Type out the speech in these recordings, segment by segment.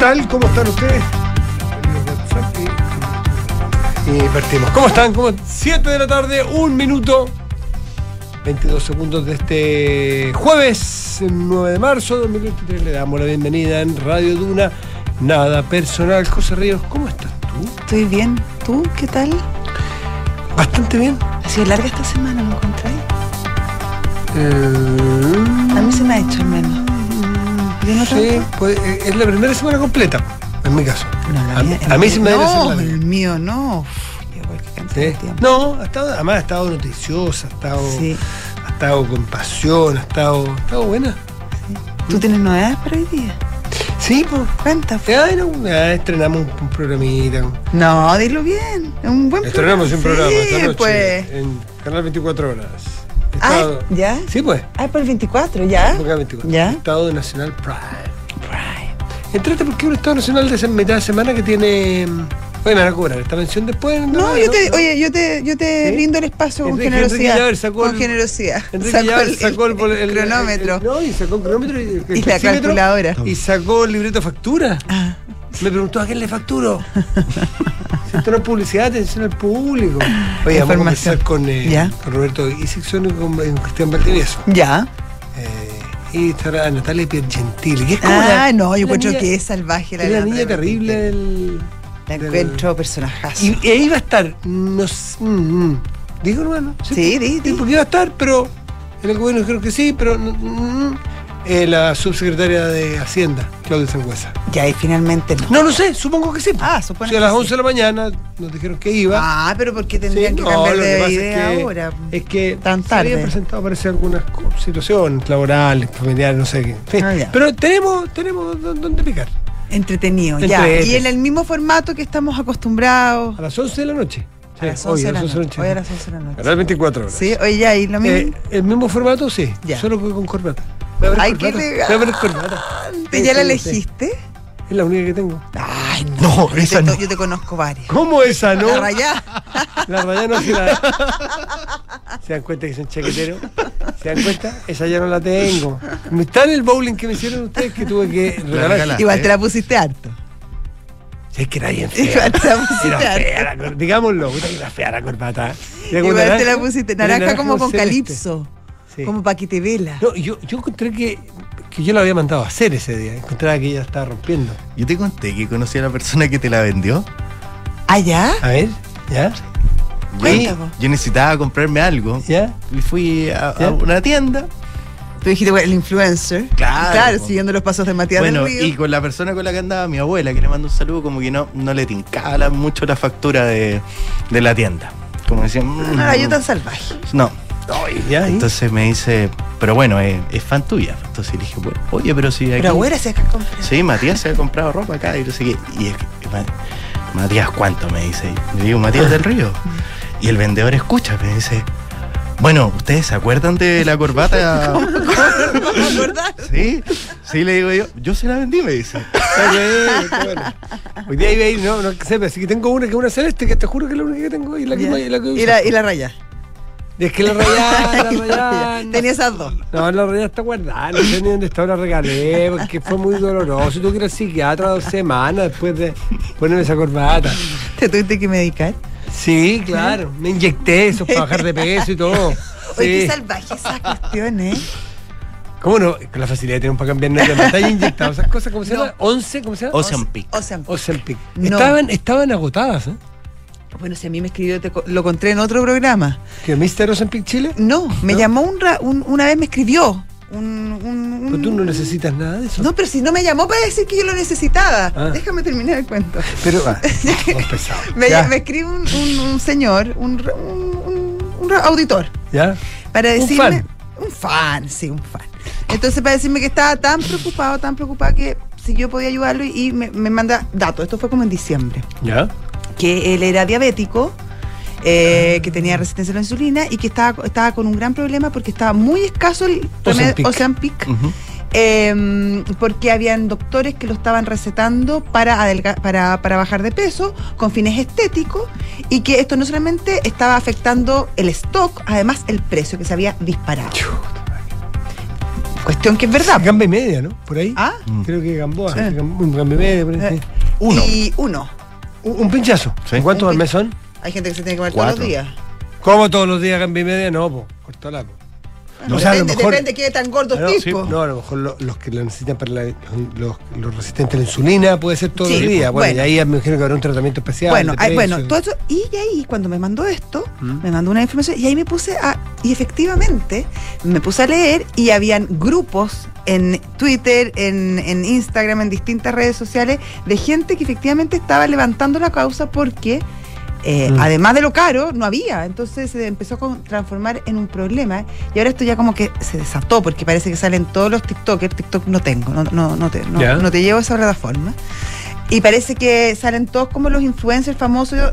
tal? ¿Cómo están ustedes? Y partimos. ¿Cómo están? ¿Cómo? 7 de la tarde, un minuto. 22 segundos de este jueves 9 de marzo de 2023. Le damos la bienvenida en Radio Duna. Nada personal. José Ríos, ¿cómo estás tú? Estoy bien. ¿Tú qué tal? Bastante bien. Ha sido larga esta semana, ¿lo encontráis? Eh, A mí se me ha hecho menos. ¿Yo no sí, pues, eh, es la primera semana completa, en mi caso. No, la a, mía- a mí se me No, el mío no. Sí. No, ha estado, además ha estado noticiosa, ha estado, Sí. ha estado con pasión, ha estado, ha estado buena. ¿Tú tienes novedades para hoy día? Sí, pues. Cuenta. Ya, no, ya estrenamos un, un programita. No, dilo bien. Es un buen Estrenamos un programa esta noche pues. en Canal 24 Horas. Ah, ¿ya? Sí, pues. Ah, por el 24, ¿ya? Canal 24. ¿Ya? Estado Nacional Prime. Right. Entrate porque es un Estado Nacional de mitad de semana que tiene. Oye, me van a cobrar esta mención después. No, yo te, oye, yo te, yo te brindo el espacio con Enrique- generosidad. Enrique Llaver sacó con el- generosidad. Enrique Sacó el, sacó el, el- el- el cronómetro. el- no, y sacó el cronómetro y, el Y la calculadora. Y sacó el libreto factura. Ah, Me preguntó a quién le facturo. no es publicidad, atención al público. Oye, vamos a conversar con, eh, con Roberto Isixson y con, con Cristian Valdivieso. ya. Eh, y estará Natalia Piergentili, que es como Ah, la, no, yo encuentro que es salvaje la es la niña de terrible del. La del- encuentro personajazo. Y, y ahí va a estar, no sé, mm, mm. digo hermano, Sí, di, di. porque iba a estar, pero en el gobierno creo que sí, pero mm, mm, eh, la subsecretaria de Hacienda, Claudia Sangüesa. Ya, y finalmente no. No lo sé, supongo que sí. Ah, supone Si a que las sí. 11 de la mañana nos dijeron que iba. Ah, pero ¿por qué Sí, tendrían que no, cambiar lo que de es idea que- ahora? Es que Tan se habían tarde. presentado parece algunas situaciones laborales, familiares, no sé qué. En fin, Ah, pero tenemos, tenemos dó- dónde picar. Entretenido, Entre ya. ellos. Y en el mismo formato que estamos acostumbrados. A las 11 de la noche. A las Sí, 11 hoy, de la a las 11 noche. Hoy a las 11 de la noche. Canal 24 horas. Sí, oye, ya, y lo mismo. Eh, el mismo formato, sí. Ya. Solo que con corbata. Voy a ver Ay, qué Voy a ver elegante. corbata. ¿Ya la elegiste? Es la única que tengo. Ay, no. No, yo esa te, no. Yo te conozco varias. ¿Cómo esa, no? La rayá. La raya no se la. ¿Se dan cuenta que son chaqueteros? ¿Se dan cuenta? Esa ya no la tengo. Está en el bowling que me hicieron ustedes que tuve que regalar. Igual te la pusiste harto. Es que era bien fea. Igual te la pusiste Era fea harto. la Digámoslo, puta que era fea la corbata. Como Igual te la pusiste naranja como con celeste. calipso. Sí. Como para que te vela. No, yo, yo encontré que, que yo la había mandado a hacer ese día. Encontraba que ella estaba rompiendo. Yo te conté que conocí a la persona que te la vendió. ¿Ah, ya? A ver, ¿ya? Yo, yo necesitaba comprarme algo. ¿Ya? Y fui a, una tienda. Tú dijiste, bueno, el influencer. Claro, Claro, siguiendo los pasos de Matías bueno, del Río. y con la persona con la que andaba, mi abuela, que le mando un saludo, como que no, no le tincaba la- mucho la factura de, de la tienda. Como decían, No era yo tan salvaje. no. Entonces me dice, pero bueno, es, es fan tuya. Entonces le dije, bueno, oye, pero si aquí. Pero se acá comprado. Sí, Matías se ha comprado ropa acá y no sé qué. Y Matías, ¿cuánto? Me dice. Le digo, Matías del Río. Y el vendedor escucha, me dice, bueno, ¿ustedes se acuerdan de la corbata? ¿Vamos a acordar? Sí, sí, le digo yo, yo se la vendí, me dice. Hoy día iba a ir, no, no sé, pero sí que tengo una que es una celeste, que te juro que es la única que tengo y la que, Ya. más- la que Y uso. la, y la raya. Es que la rayada, la rayada. no- Tenía esas dos. No, la rayada está guardada, no sé ni dónde está, la regalé, porque fue muy doloroso. Tuve que ir al psiquiatra dos semanas después de ponerme esa corbata. ¿Te tuviste que medicar? Sí, claro, me inyecté eso para bajar de peso y todo. Oye, Sí. qué salvaje esa cuestión, ¿eh? ¿Cómo no? Con la facilidad que tenemos para cambiar de pantalla inyectado, esas cosas, ¿cómo se No. llama? ¿11? ¿Cómo se llama? Ocean Peak. Ocean. Ozempic. No. Estaban, estaban agotadas, ¿eh? Bueno, si a mí me escribió, te lo encontré en otro programa. ¿Que Mr. Ozempic Chile? No, me ¿No? llamó un, ra- un- una vez me escribió. Un, un- Pero tú no necesitas nada de eso. No, pero si no me llamó para decir que yo lo necesitaba. Ah. Déjame terminar el cuento. Pero, ah. Me, me escribe un, señor, un, auditor, ya. para Un decirme. fan. Un fan, sí, un fan. Entonces, para decirme que estaba tan preocupado, tan preocupado que si yo podía ayudarlo y, y me, me manda datos. Esto fue como en diciembre. Ya. Que él era diabético, eh, que tenía resistencia a la insulina y que estaba, estaba con un gran problema porque estaba muy escaso el Ozempic. Ozempic, Ujú. eh, porque habían doctores que lo estaban recetando para, adelga- para, para bajar de peso con fines estéticos y que esto no solamente estaba afectando el stock, además el precio que se había disparado. Cuestión que es verdad. Gamba y media, ¿no? Por ahí. ¿Ah? Creo que Gamboa. Sí. Un gamba y media, por ahí, Eh. Uno. Y uno. Un, un pinchazo. Sí. ¿Cuántos al mes son? Hay gente que se tiene que comer todos los días. ¿Cómo todos los días y media? No, pues. Cortala, po. Bueno, O sea, depende, mejor- depende qué tan gordo no, es sí, tipo. no, a lo mejor lo- los que lo necesitan para la- los, los resistentes a la insulina puede ser todos Sí, los días. Bueno, bueno. y ahí me imagino que habrá un tratamiento especial. Bueno, de ay, bueno, todo eso. Y ahí, cuando me mandó esto, ¿Mm? me mandó una información y ahí me puse a. Y efectivamente, me puse a leer y habían grupos en Twitter, en, en Instagram, en distintas redes sociales, de gente que efectivamente estaba levantando la causa porque. Eh, Mm. Además de lo caro, no había. Entonces se empezó a transformar en un problema. Y ahora esto ya como que se desató, porque parece que salen todos los TikTokers. TikTok no tengo, no, no, no, te, no, te llevo a esa plataforma. Y parece que salen todos como los influencers famosos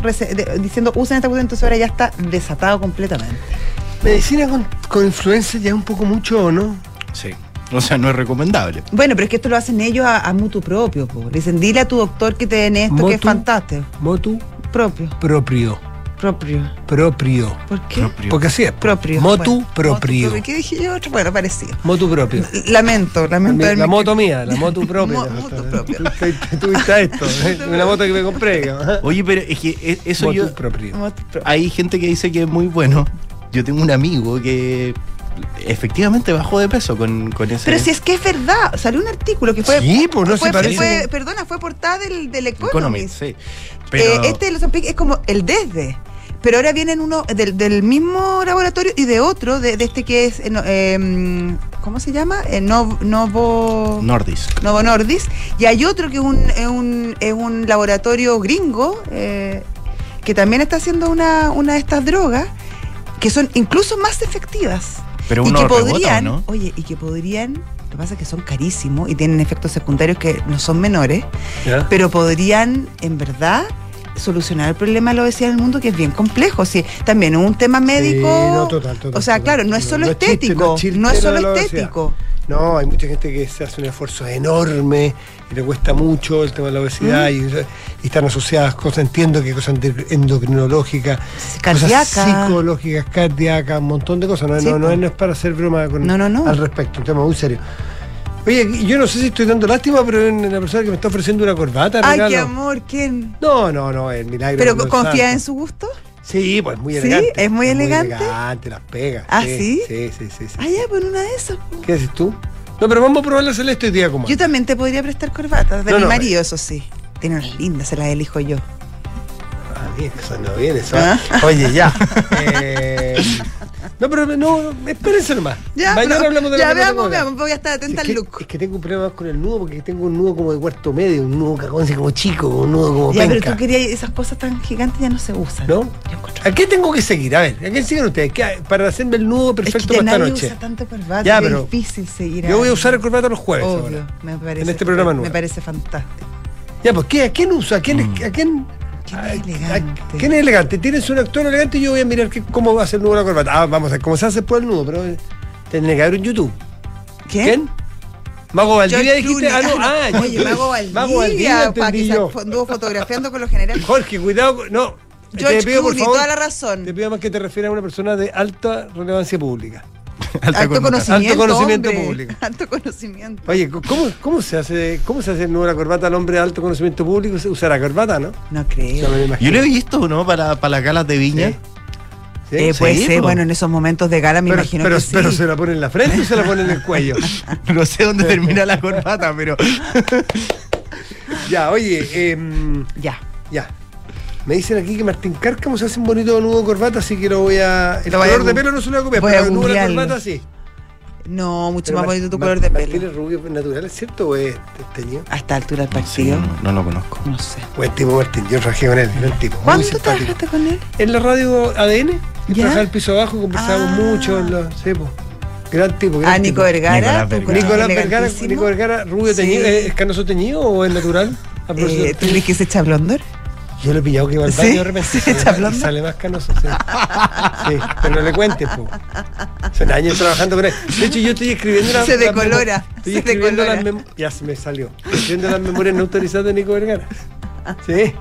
diciendo usen esta cuestión, entonces ahora ya está desatado completamente. Medicina con, con influencia ya es un poco mucho, ¿o no? Sí. O sea, no es recomendable. Bueno, pero es que esto lo hacen ellos a, a mutuo propio. po. Le dicen, dile a tu doctor que te den esto, que es fantástico. Motu Propio, proprio. propio. Proprio. ¿Por qué? Propio. Porque así es. Propio. Motu Bueno, proprio. motu ¿Qué dije yo? Otro, bueno, parecido. Motu propio. Lamento, lamento. La, moto mía, la moto propia. Mo- moto propia. Tú, tú- tú viste esto, ¿eh? una moto que me compré. ajá. Oye, pero es que e- eso Motu yo. propio. Motu propio. Hay gente que dice que es muy bueno. Yo tengo un amigo que efectivamente bajó de peso con, con ese. Pero si es que es verdad, salió un artículo que fue. Sí, pues no fue- se parece. fue- perdona, fue portada del, del Economist. Economist, sí. Eh, este de los es como el desde. Pero ahora vienen uno del, del mismo laboratorio y de otro, de, de este que es. eh, eh, ¿Cómo se llama? Eh, Nov- Novo. Nordisk. Novo Nordis. Y hay otro que es un, es un, es un laboratorio gringo que también está haciendo una, una de estas drogas que son incluso más efectivas. Pero y uno que rebota, podrían, ¿no? oye, y que podrían, lo que pasa es que son carísimos y tienen efectos secundarios que no son menores, ¿Ya? pero podrían, en verdad, solucionar el problema de la obesidad en el mundo, que es bien complejo. Sí, también es un tema médico. Sí, no, total, total, o sea, total. claro, no es No, solo no es chiste, estético, no es chiste no es lo solo estético. No, hay mucha gente que se hace un esfuerzo enorme y le cuesta mucho el tema de la obesidad y, y están asociadas cosas, entiendo que cosas endocrinológicas, cosas psicológicas, cardíacas, un montón de cosas. No, Sí, no, no es- no es para hacer broma con- al respecto, un tema muy serio. Oye, yo no sé si estoy dando lástima, pero hay una persona que me está ofreciendo una corbata. Ay, regalo. qué amor, ¿quién? No, no, no, el milagro. ¿Pero confía santo. en su gusto? Sí, pues muy ¿Sí? elegante. ¿Es muy elegante? Muy elegante, las pegas. ¿Ah, sí? Sí, sí, sí. sí. Ah, ya, pues una de esas. ¿Qué haces tú? No, pero vamos a probar la celeste hoy día como. Yo también te podría prestar corbatas, de No, mi no, marido, eso sí. Tiene unas lindas, se las elijo yo. Ah, bien, eso no viene, eso. Ah. Oye, ya. Eh, no, pero no, espérense nomás. Ya, Mañana pero- hablamos de ya la veamos, veamos, voy a estar atenta es al que, look. Es que tengo un problema con el nudo porque tengo un nudo como de cuarto medio, un nudo cagón así como chico, un nudo como Ya, pero tú querías, esas cosas tan gigantes ya no se usan. ¿No? ¿A qué tengo que seguir? A ver, ¿a qué siguen ustedes? ¿Qué- para hacerme el nudo Es perfecto que para esta nadie noche. usa tanto corbata, Ya, pero es difícil seguir Yo voy a usar el corbata los jueves Obvio, ahora. me parece, en este programa nuevo. Me parece fantástico. Ya, pues, ¿qué? ¿a quién usa? ¿A quién, Mm. a quién, ¿Quién es elegante? ¿Quién es elegante? ¿Tienes un actor elegante? Yo voy a mirar qué- cómo va a hacer el nudo de la corbata. Ah, vamos a ver cómo se hace por el nudo, pero eh, tendré que ver en YouTube. ¿Quién? ¿Quién? Mago Valdivia George dijiste. Ah, no, Clooney. ah, Oye, yo- Mago Valdivia, Mago Valdivia, para que se anduvo fotografiando con los generales. Jorge, cuidado. No. George te pido, por favor, toda la razón. Te pido más que te refieras a una persona de alta relevancia pública. Alto conocimiento. Alto conocimiento hombre. público. Alto conocimiento. Oye, ¿cómo, cómo, se hace, ¿cómo se hace el corbata al hombre de alto conocimiento público? ¿Se usa la corbata, no? No creo. Yo lo he visto, ¿no? Para, para las galas de Viña. Sí. ¿Sí? Eh, Sí, puede ser, po. bueno, en esos momentos de gala me pero, imagino pero, que sí. pero se la pone en la frente o se la pone en el cuello. No sé dónde termina la corbata, pero. ya, oye, em, Ya. ya. Me dicen aquí que Martín Cárcamo se hace un bonito nudo de corbata, así que lo voy a. El Lo voy a color de pelo no se lo voy a copiar, voy pero a el nudo de corbata sí. No, mucho Pero más bonito tu Mar- color de Martín pelo. es rubio natural, ¿es cierto o es teñido? A esta altura del partido. no, no lo conozco. No sé. Buen tipo Martín, yo trabajé con él, gran tipo. Muy ¿Cuándo simpático. trabajaste con él? En la radio ADN, ¿Ya? que trabajaba el piso abajo, conversábamos Ah. mucho. En sí, po. Gran tipo. Gran Ah, Nico tipo. Vergara. Nicolás ¿tú Vergara. Nico Vergara, rubio Sí. teñido, ¿es canoso teñido o es natural? Eh, ¿Tú crees que se echa blonder? Yo lo he pillado que va al ¿Sí? baño de repente. ¿Sí, sale, más, blonda? sale más canoso, sí. Sí, pero no le cuentes, po. Son años trabajando con él. De hecho, yo estoy escribiendo las Se las decolora, Estoy se escribiendo las decolora. mem- Ya se me salió. Estoy escribiendo las memorias no autorizadas de Nico Vergara. Sí.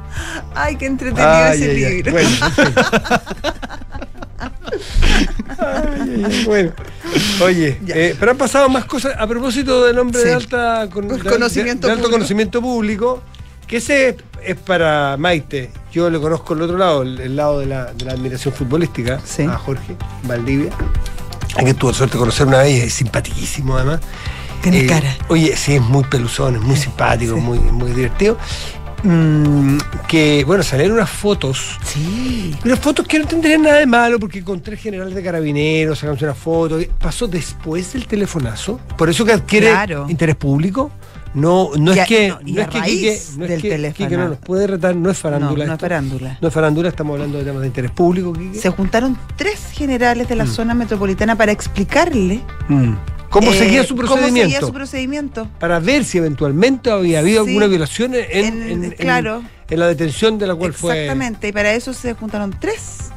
Ay, qué entretenido Ay, ese ay, libro. Bueno. Ay, ay, bueno, oye, eh, pero han pasado más cosas a propósito del hombre Sí. de alta con- Con de- conocimiento de alto público. conocimiento público, que ese es, para Maite. Yo le conozco el otro lado, el, el lado de la, de la admiración futbolística, Sí. a Jorge Valdivia, a que tuve suerte de conocer una vez es simpaticísimo además. Tiene Eh, cara. Oye, sí, es muy peluzón, es muy simpático, muy, muy divertido. Mm, que, bueno, salieron unas fotos Sí. unas fotos que no tendrían nada de malo porque con tres generales de carabineros sacamos una foto. Pasó después del telefonazo. Por eso que adquiere Claro. interés público. No, no Y es que. no, y no a es que Quique- no es que teléfono. Quique no nos puede retar, no es farándula. no es farándula. No es farándula, estamos hablando de temas de interés público, Quique. Se juntaron tres generales de la Mm. zona metropolitana para explicarle Mm. ¿Cómo eh, seguía su procedimiento? Cómo seguía su procedimiento. Para ver si eventualmente había habido Sí. alguna violación en, En- en- en- claro. en la detención de la cual fue. Exactamente, y para eso se juntaron tres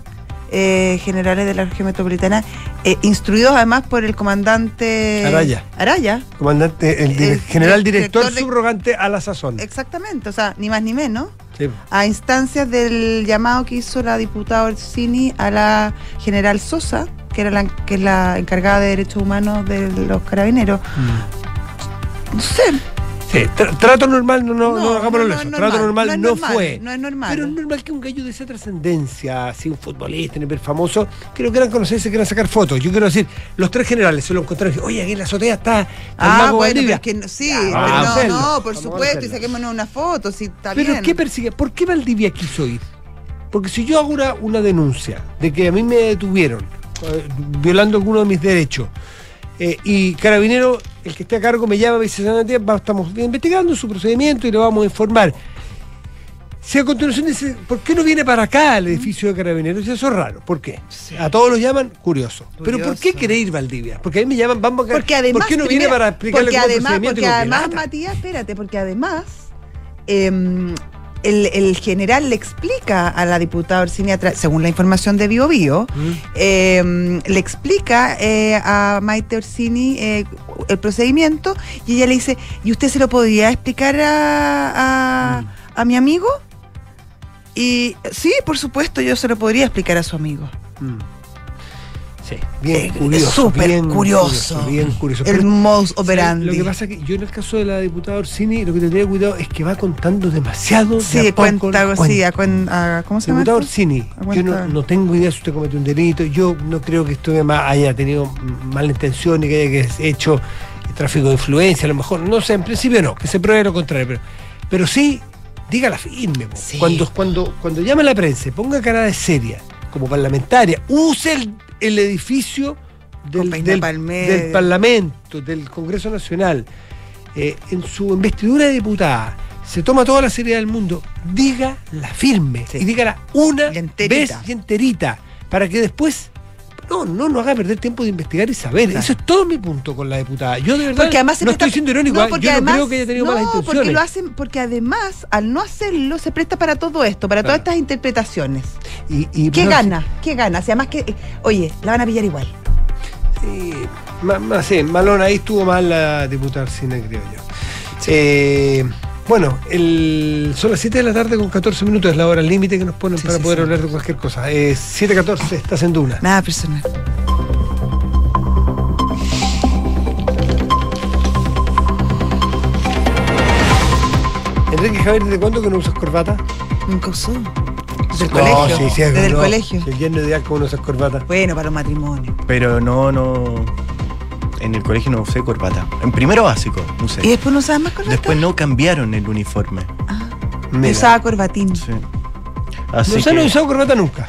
eh, generales de la región metropolitana, eh, instruidos además por el comandante Araya. Araya, Comandante, el, general director, director subrogante a la sazón. exactamente, o sea, ni más ni menos, Sí. a instancias del llamado que hizo la diputada Orsini a la general Sosa, que era la, que es la encargada de derechos humanos de los carabineros. No sé. Sí, tra- trato normal, no, no, no, hagámoslo no trato normal no, normal, fue. No es normal. Pero es normal que un gallo de esa trascendencia, así un futbolista, un famoso, que lo quieran conocer, se quieran sacar fotos. Yo quiero decir, los tres generales se lo encontraron y dije, oye, aquí en la azotea está, está Ah, bueno, pero Valdivia". es que sí, pero no, no, por vamos supuesto, y saquémonos una foto, si está Pero bien. ¿qué persigue? ¿Por qué Valdivia quiso ir? Porque si yo hago una, una denuncia de que a mí me detuvieron eh, violando alguno de mis derechos eh, y Carabinero, el que esté a cargo, me llama y me dice, "Señor Matías, va- estamos investigando su procedimiento y le vamos a informar. Si a continuación dice, ¿por qué no viene para acá al edificio de Carabineros? Eso es raro. ¿Por qué? A todos los llaman curioso. Pero ¿por qué quiere ir Valdivia? Porque a mí me llaman, vamos a Porque además, ¿Por qué no viene para explicarle porque cómo además, porque además. Matías, espérate, porque además em, el, el general le explica a la diputada Orsini, según la información de Bio Bio, Mm. em, le explica eh, a Maite Orsini eh, el procedimiento y ella le dice, ¿y usted se lo podría explicar a, a, Mm. a mi amigo? Y sí, por supuesto, yo se lo podría explicar a su amigo. Mm. Sí, bien curioso. súper bien curioso. Bien curioso. El modus operandi. Lo que pasa es que yo en el caso de la diputada Orsini, lo que tendría cuidado es que va contando demasiado. de Sí, poco cuenta, sí, a ¿cómo se llama? Diputada esto? Orsini, yo no, no tengo idea si usted cometió un delito, yo no creo que además haya tenido mala intención y que haya hecho tráfico de influencia, a lo mejor, no sé, en principio no, que se pruebe lo contrario, pero, pero sí, dígala firme. Sí. Cuando, cuando, cuando llame a la prensa, ponga cara de seria, como parlamentaria, use el, el edificio del, del- Parlamento, del Congreso Nacional, eh, en su investidura de diputada, se toma toda la seriedad del mundo, diga la firme Sí. y dígala una Y vez y enterita, para que después no, no nos haga perder tiempo de investigar y saber. Claro. Eso es todo mi punto con la diputada. Yo de verdad Porque además se no estoy siendo irónico, No, ¿eh? porque yo además- no creo que haya tenido no, malas porque intenciones. lo hacen, porque además, al no hacerlo, se presta para todo esto, para todas estas interpretaciones. Y, y- ¿Qué gana? ¿Qué gana? Si además que, eh, oye, la van a pillar igual. Sí, sí, Malón, ahí estuvo mal la diputada Cine, creo yo. Eh, bueno, el, son las 7 de la tarde con 14 minutos, es la hora límite que nos ponen Sí, para sí, poder sí. hablar de cualquier cosa. Eh, 7.14, estás en Duna. Nada personal. Enrique Javier, ¿desde cuándo que no usas corbata? Nunca usó. Desde el No, colegio. sí, sí, Desde el colegio. Si el ideal, ¿cómo no usas corbata? Bueno, para los matrimonios. Pero no, no. En el colegio no usé corbata. En primero básico, no usé. ¿Y después no usabas más corbata? Después no cambiaron el uniforme. Ah, Mira. usaba corbatín. Sí. Así No, sé, no he que usado corbata nunca.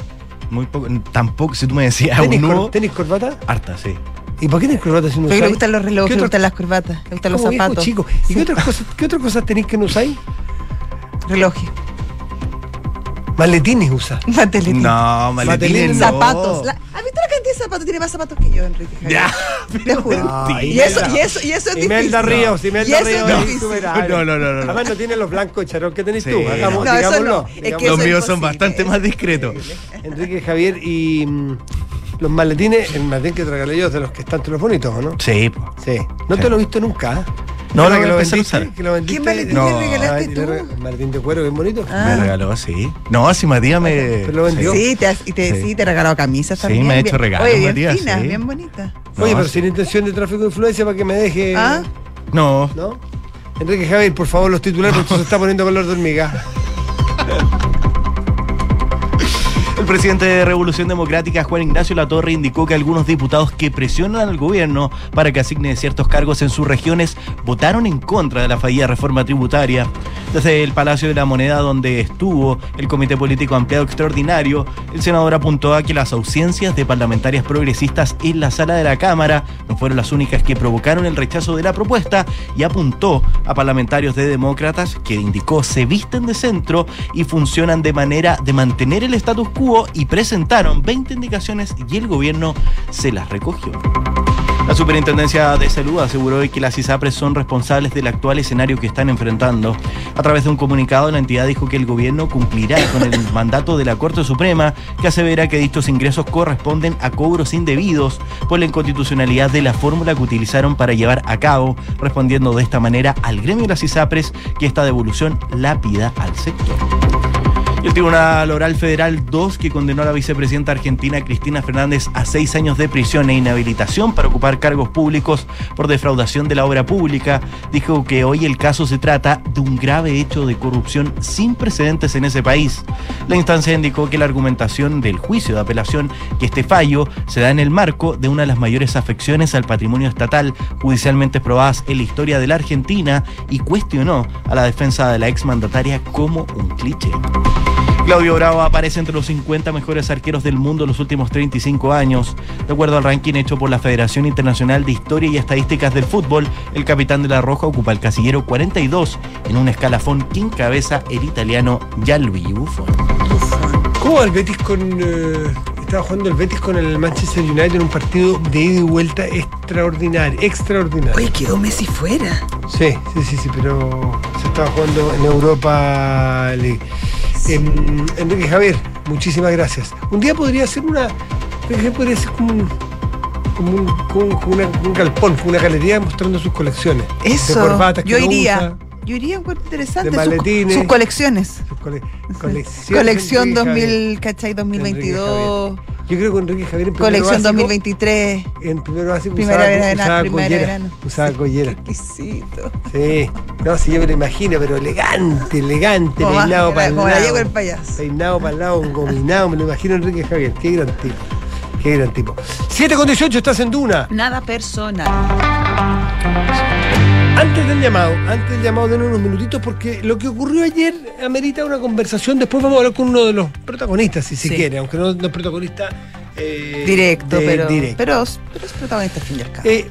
muy poco. Tampoco, si tú me decías ¿Tenís, un cor- nuevo. tenís corbata? Harta, sí. ¿Y por qué tenés corbata si no Porque le gustan los relojes, ¿Qué le otra- gustan las corbatas, le gustan los como viejo zapatos. chico. ¿Y qué otras, cosas, qué otras cosas tenéis que no usáis? Relojes. Maletines usa. No, Maletines maletines no. Zapatos. La- ¿Has visto la cantidad de zapatos? Tiene más zapatos que yo, Enrique. Javier. Ya. Te juro. No, y, eso, y, eso, y eso es Imelda difícil. Ríos, Imelda Y Ríos. difícil. No, no, no, no, no. Además no tiene los blancos charón que tenés Sí, tú. Hagamos, no, eso digámoslo. no. Es que digámoslo. Los eso es míos son bastante más discretos. Enrique Javier y mm, los maletines, el maletín que te regalé yo es de los que están todos los bonitos, ¿o no? Sí. Sí. No Sí. te lo he visto nunca. ¿eh? No, la que lo vendiste, que lo vendiste. ¿Qué maletín No. le regalaste tú? Maletín de cuero, bien bonito. Ah. Me regaló, sí. No, si Matías me. Pero lo vendió. Sí, te, has- y te, Sí. sí, te he regalado camisas Sí, también. me ha hecho regalos, Oye, bien Matías, finas, sí. bien bonitas. Oye, No, pero sí. sin intención de tráfico de influencia para que me deje. ¿Ah? No, ¿No? Enrique Javier, por favor, los titulares, porque se está poniendo color de hormiga. Presidente de Revolución Democrática, Juan Ignacio Latorre, indicó que algunos diputados que presionan al gobierno para que asigne ciertos cargos en sus regiones votaron en contra de la fallida reforma tributaria. Desde el Palacio de la Moneda, donde estuvo el Comité Político Ampliado Extraordinario, el senador apuntó a que las ausencias de parlamentarias progresistas en la sala de la Cámara no fueron las únicas que provocaron el rechazo de la propuesta y apuntó a parlamentarios de demócratas que indicó se visten de centro y funcionan de manera de mantener el status quo y presentaron 20 indicaciones y el gobierno se las recogió. La Superintendencia de Salud aseguró hoy que las ISAPRES son responsables del actual escenario que están enfrentando. A través de un comunicado, la entidad dijo que el gobierno cumplirá con el mandato de la Corte Suprema, que asevera que dichos ingresos corresponden a cobros indebidos por la inconstitucionalidad de la fórmula que utilizaron para llevar a cabo, respondiendo de esta manera al gremio de las ISAPRES que esta devolución la pida al sector. Y el Tribunal Oral Federal 2, que condenó a la vicepresidenta argentina Cristina Fernández a seis años de prisión e inhabilitación para ocupar cargos públicos por defraudación de la obra pública, dijo que hoy el caso se trata de un grave hecho de corrupción sin precedentes en ese país. La instancia indicó que la argumentación del juicio de apelación que este fallo se da en el marco de una de las mayores afecciones al patrimonio estatal judicialmente probadas en la historia de la Argentina y cuestionó a la defensa de la exmandataria como un cliché. Claudio Bravo aparece entre los 50 mejores arqueros del mundo en los últimos 35 años. De acuerdo al ranking hecho por la Federación Internacional de Historia y Estadísticas del Fútbol, el capitán de la Roja ocupa el casillero 42 en un escalafón que encabeza el italiano Gianluigi Buffon. ¿Cómo va el Betis con. eh, estaba jugando el Betis con el Manchester United en un partido de ida y vuelta extraordinario. Extraordinario. Oye, quedó Messi fuera. Sí, sí, sí, sí, pero se estaba jugando en Europa League. Em, Enrique Javier, muchísimas gracias. Un día podría ser una. Podría ser como un. Como un, como una- un galpón, como una galería mostrando sus colecciones. Eso. De corbatas que yo iría. usa, Yo iría, encuentro interesante. De sus- maletines. sus colecciones. sus cole- colecciones Colección Javier. 2000, ¿cachai? 2022. Yo creo que Enrique Javier en Colección básico- 2023. En primero básico Primera usaba, verano, usaba primera collera. verano. Usaba collera. Exquisito. Sí. No, si yo me lo imagino, pero elegante, elegante, Como, peinado para el como la lado. Diego el payaso. Peinado para el lado, engominado, me lo imagino Enrique Javier. Qué gran tipo. Qué gran tipo. 7 con 18, estás en Duna. Nada personal. Antes del llamado, antes del llamado, denos unos minutitos porque lo que ocurrió ayer amerita una conversación. Después vamos a hablar con uno de los protagonistas, si se Sí. quiere, aunque no, no es protagonista eh, Directo, de- pero, directo. pero. Pero es protagonista al fin y al cabo. Eh,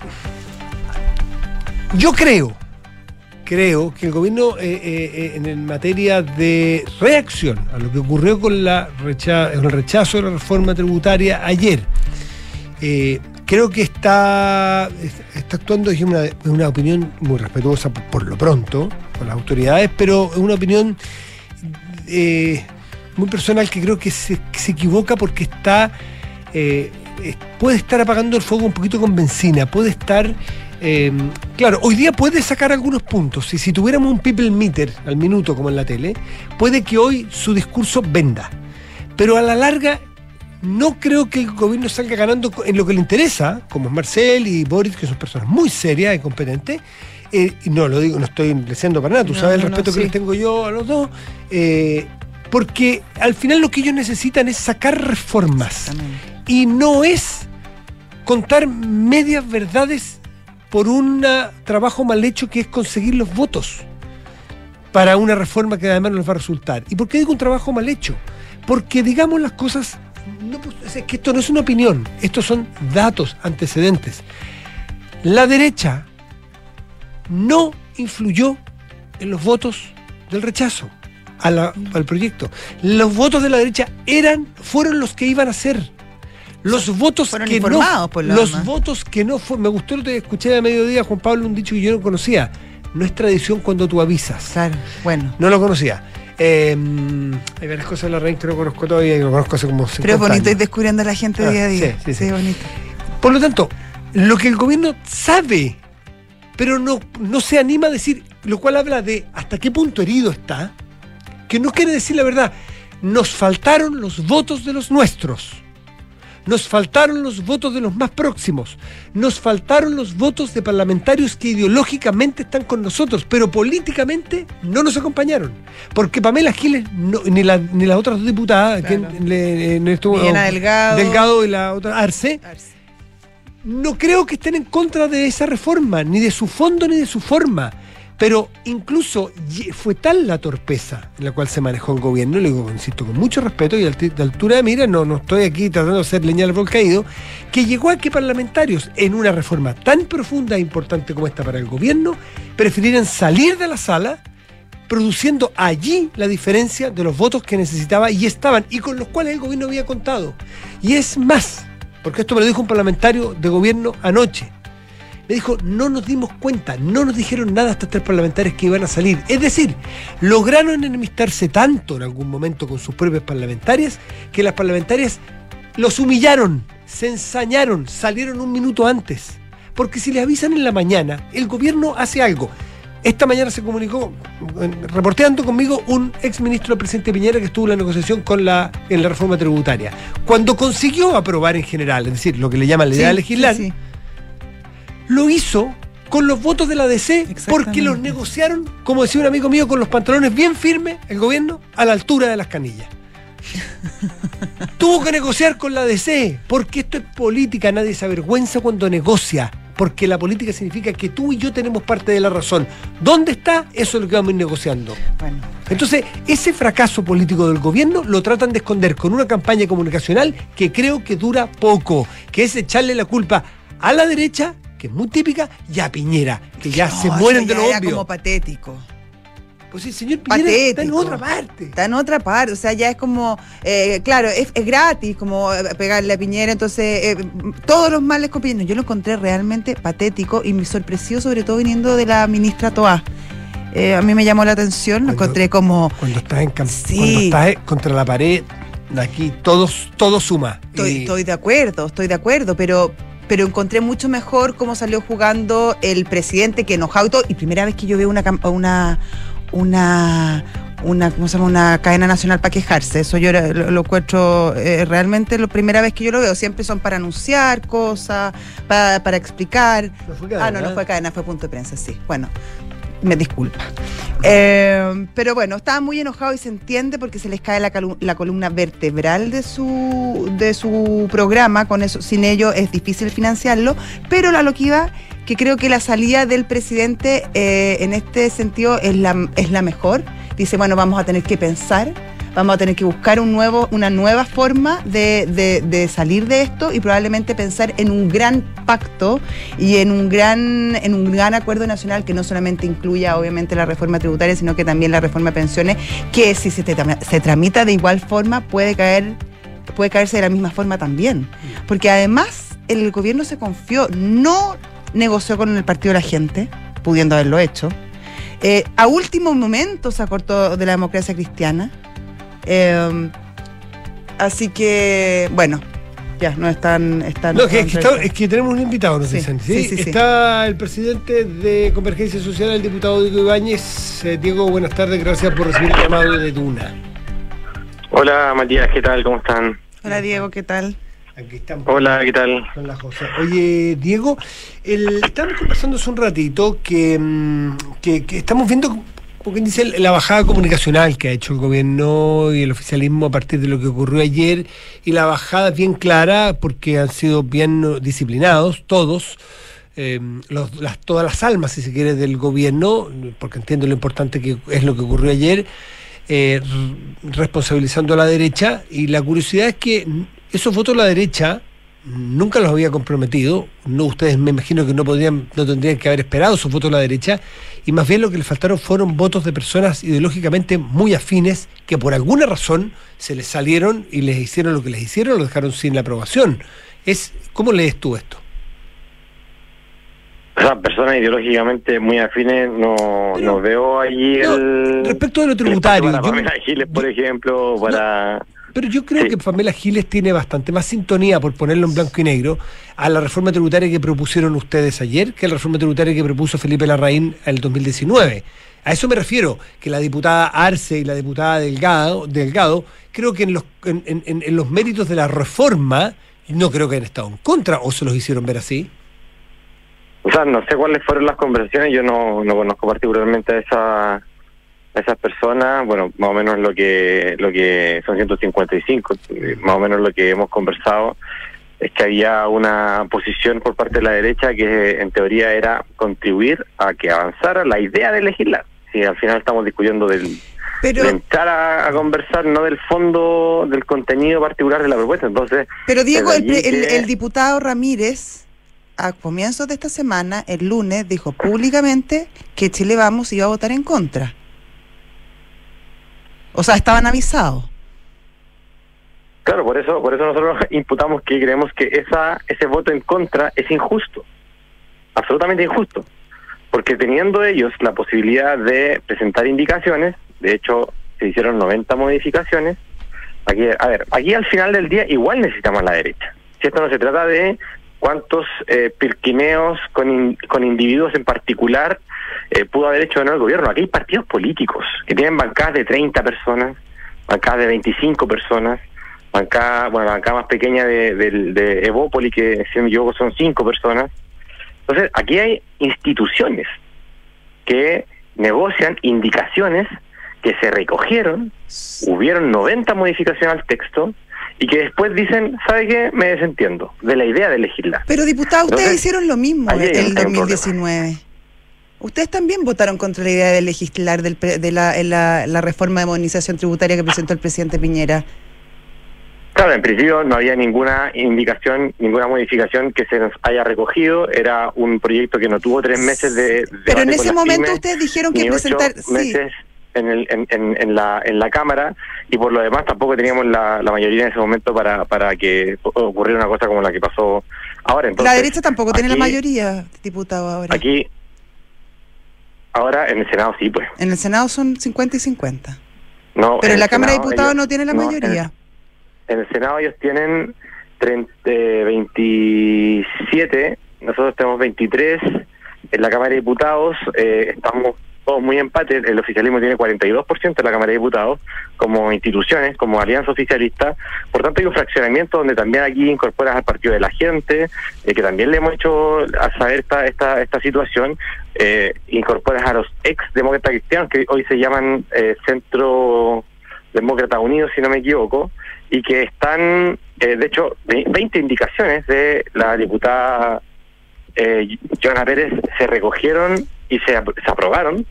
yo creo, creo que el gobierno eh, en materia de reacción a lo que ocurrió con, la recha- con el rechazo de la reforma tributaria ayer, eh, creo que está, está actuando, es una, una opinión muy respetuosa por, lo pronto, con las autoridades, pero es una opinión eh, muy personal que creo que se, se equivoca porque está eh, puede estar apagando el fuego un poquito con benzina, puede estar eh, claro, hoy día puede sacar algunos puntos. Y si tuviéramos un people meter al minuto como en la tele, puede que hoy su discurso venda. Pero a la larga, no creo que el gobierno salga ganando en lo que le interesa, como Marcel y Boris, que son personas muy serias y competentes. Eh, no lo digo, no estoy deseando para nada, tú No, sabes el no, no, respeto que les tengo yo a los dos. eh, porque al final lo que ellos necesitan es sacar reformas y no es contar medias verdades por un trabajo mal hecho que es conseguir los votos para una reforma que además no les va a resultar. ¿Y por qué digo un trabajo mal hecho? Porque digamos las cosas, no, pues, es que esto no es una opinión, estos son datos, antecedentes. La derecha no influyó en los votos del rechazo a la- al proyecto. Los votos de la derecha eran, fueron los que iban a ser. Los votos Fueron que no, por lo los demás. votos que no fue, me gustó lo que escuché a mediodía Juan Pablo un dicho que yo no conocía. No es tradición cuando tú avisas. Claro, bueno. No lo conocía. Eh, hay varias cosas de la reina que no conozco todavía y lo conozco hace como 50 Pero es bonito ir años. descubriendo a la gente Ah, día a día. sí, sí, sí. bonito. Por lo tanto, lo que el gobierno sabe pero no, no se anima a decir, lo cual habla de hasta qué punto herido está, que no quiere decir la verdad. Nos faltaron los votos de los nuestros. Nos faltaron los votos de los más próximos. Nos faltaron los votos de parlamentarios que ideológicamente están con nosotros, pero políticamente no nos acompañaron. Porque Pamela Giles, no- ni, la- ni las otras dos diputadas, Claro. que le- no estuvo- Diana Delgado. Delgado y la otra, Arce, no creo que estén en contra de esa reforma, ni de su fondo ni de su forma. Pero incluso fue tal la torpeza en la cual se manejó el gobierno, le digo, insisto, con mucho respeto y de altura de mira, no, no estoy aquí tratando de hacer leña al árbol caído, que llegó a que parlamentarios en una reforma tan profunda e importante como esta para el gobierno, prefirieran salir de la sala produciendo allí la diferencia de los votos que necesitaba y estaban y con los cuales el gobierno había contado. Y es más, porque esto me lo dijo un parlamentario de gobierno anoche. Me dijo, no nos dimos cuenta, no nos dijeron nada hasta tres parlamentarios que iban a salir. Es decir, lograron enemistarse tanto en algún momento con sus propias parlamentarias que las parlamentarias los humillaron, se ensañaron, salieron un minuto antes. Porque si les avisan en la mañana, el gobierno hace algo. Esta mañana se comunicó, eh, reporteando conmigo, un ex ministro del presidente Piñera que estuvo en la negociación con la, en la reforma tributaria. Cuando consiguió aprobar en general, es decir, lo que le llaman la idea de legislar, Sí, sí. Lo hizo con los votos de la DC porque los negociaron, como decía un amigo mío, con los pantalones bien firmes, el gobierno, a la altura de las canillas. Tuvo que negociar con la DC, porque esto es política, nadie se avergüenza cuando negocia, porque la política significa que tú y yo tenemos parte de la razón. ¿Dónde está? Eso es lo que vamos a ir negociando. Bueno. Entonces, ese fracaso político del gobierno lo tratan de esconder con una campaña comunicacional que creo que dura poco, que es echarle la culpa a la derecha, que es muy típica, y a Piñera, que ya se mueren de lo era obvio. como patético. Pues sí, señor Piñera está en otra parte. Está en otra parte, o sea, ya es como, eh, claro, es, es gratis como eh, pegarle a Piñera, entonces eh, todos los males con Piñera. Yo lo encontré realmente patético y me sorprendió sobre todo viniendo de la ministra Toá. Eh, a mí me llamó la atención, lo encontré como, Cuando estás, en Sí. cuando estás contra la pared, aquí todos, todo suma. estoy, Y- estoy de acuerdo, estoy de acuerdo, pero pero encontré mucho mejor cómo salió jugando el presidente que enojado y todo. Y primera vez que yo veo una una una una ¿cómo se llama? una cadena nacional para quejarse. Eso yo lo, lo encuentro eh, realmente la primera vez que yo lo veo. Siempre son para anunciar cosas, para, para explicar. No fue Ah, no, cadena. no fue cadena, fue punto de prensa, sí. Bueno, me disculpa. Eh, pero bueno, estaba muy enojado y se entiende porque se les cae la, la columna vertebral de su, de su programa. Con eso, sin ello es difícil financiarlo. Pero la lo que iba, que creo que la salida del presidente eh, en este sentido es la, es la mejor. Dice, bueno, vamos a tener que pensar vamos a tener que buscar una nueva forma de, salir de esto y probablemente pensar en un gran pacto y en un gran, acuerdo nacional que no solamente incluya obviamente la reforma tributaria, sino que también la reforma de pensiones, que si se, te tramita de igual forma puede caer, puede caerse de la misma forma también. Porque además el gobierno se confió, no negoció con el partido de la gente, pudiendo haberlo hecho. Eh, a último momento se acortó de la democracia cristiana. Eh, así que, bueno, ya, no están... están No, que, es, que está- es que tenemos un invitado, nos Sí, dicen. sí, sí, sí. Está el presidente de Convergencia Social, el diputado Diego Ibáñez. Eh, Diego, buenas tardes, gracias por recibir el llamado de Duna. Hola Matías, ¿qué tal? ¿Cómo están? Hola Diego, ¿qué tal? Aquí estamos. Hola, ¿qué tal? Con la José. Oye, Diego, el, estábamos conversando hace un ratito que, mm, que, que estamos viendo, como dice, la bajada comunicacional que ha hecho el gobierno y el oficialismo a partir de lo que ocurrió ayer y la bajada bien clara porque han sido bien disciplinados todos. eh, los- las, todas las almas, si se quiere, del gobierno, porque entiendo lo importante que es lo que ocurrió ayer, eh, responsabilizando a la derecha. Y la curiosidad es que esos votos de la derecha nunca los había comprometido. No, ustedes me imagino que no podrían, no tendrían que haber esperado esos votos de la derecha. Y más bien lo que les faltaron fueron votos de personas ideológicamente muy afines que por alguna razón se les salieron y les hicieron lo que les hicieron, lo dejaron sin la aprobación. Es, ¿Cómo lees tú esto? O sea, personas ideológicamente muy afines, no, Pero- no veo allí No, el... respecto de lo tributario, yo- Para por yo- ejemplo, para... Pero yo creo Sí. que Pamela Giles tiene bastante más sintonía, por ponerlo en blanco y negro, a la reforma tributaria que propusieron ustedes ayer que a la reforma tributaria que propuso Felipe Larraín en el 2019. A eso me refiero, que la diputada Arce y la diputada Delgado, Delgado creo que en los, en, en- en- los méritos de la reforma no creo que hayan estado en contra, o se los hicieron ver así. O sea, no sé cuáles fueron las conversaciones, yo no, no conozco particularmente a, esa, a esas personas, bueno, más o menos lo que lo que son 155, eh, más o menos lo que hemos conversado es que había una posición por parte de la derecha que en teoría era contribuir a que avanzara la idea de legislar. Si al final estamos discutiendo del, Pero, de entrar a, a conversar, no del fondo, del contenido particular de la propuesta. Entonces, pero Diego, el- que- el diputado Ramírez, a comienzos de esta semana, el lunes, dijo públicamente que Chile Vamos iba a votar en contra. O sea, estaban avisados. Claro, por eso, por eso nosotros imputamos que creemos que esa, ese voto en contra es injusto, absolutamente injusto, porque teniendo ellos la posibilidad de presentar indicaciones, de hecho se hicieron 90 modificaciones, aquí, a ver, aquí al final del día igual necesitamos la derecha. Si esto no se trata de cuántos eh, pirquineos con, con individuos en particular eh, pudo haber hecho o no el gobierno. Aquí hay partidos políticos que tienen bancadas de 30 personas, bancadas de 25 personas, bancada, bueno, la bancada más pequeña de, del- de Evópoli, que si son 5 personas. Entonces, aquí hay instituciones que negocian indicaciones que se recogieron, hubieron 90 modificaciones al texto y que después dicen, ¿sabe qué? Me desentiendo de la idea de legislar. Pero diputados, ustedes Entonces, hicieron lo mismo en el hay un 2019. Ustedes también votaron contra la idea de legislar del de la, la, la reforma de modernización tributaria que presentó el presidente Piñera. Claro, en principio no había ninguna indicación, ninguna modificación que se nos haya recogido. Era un proyecto que no tuvo tres meses de. de Pero en ese momento pymes, ustedes dijeron que presentar... Sí, meses en, el, en, en, en la, en la Cámara y por lo demás tampoco teníamos la, la mayoría en ese momento para, para que ocurriera una cosa como la que pasó ahora. Entonces, la derecha tampoco tiene la mayoría, diputado, ahora. Aquí, ahora en el Senado sí, pues. En el Senado son 50 y 50. No, Pero en la Cámara de Diputados ellos- no tiene la no, mayoría. En, en el Senado ellos tienen 30, eh, 27, nosotros tenemos 23. En la Cámara de Diputados eh, estamos muy empates. El oficialismo tiene 42% en la Cámara de Diputados como instituciones, como alianza oficialista. Por tanto, hay un fraccionamiento donde también aquí incorporas al Partido de la Gente, eh, que también le hemos hecho a saber esta, esta, esta situación. Eh, incorporas a los ex demócratas cristianos, que hoy se llaman eh, Centro Demócrata Unidos, si no me equivoco, y que están, eh, de hecho, ve- 20 indicaciones de la diputada eh, Joana Pérez se recogieron y se, se aprobaron,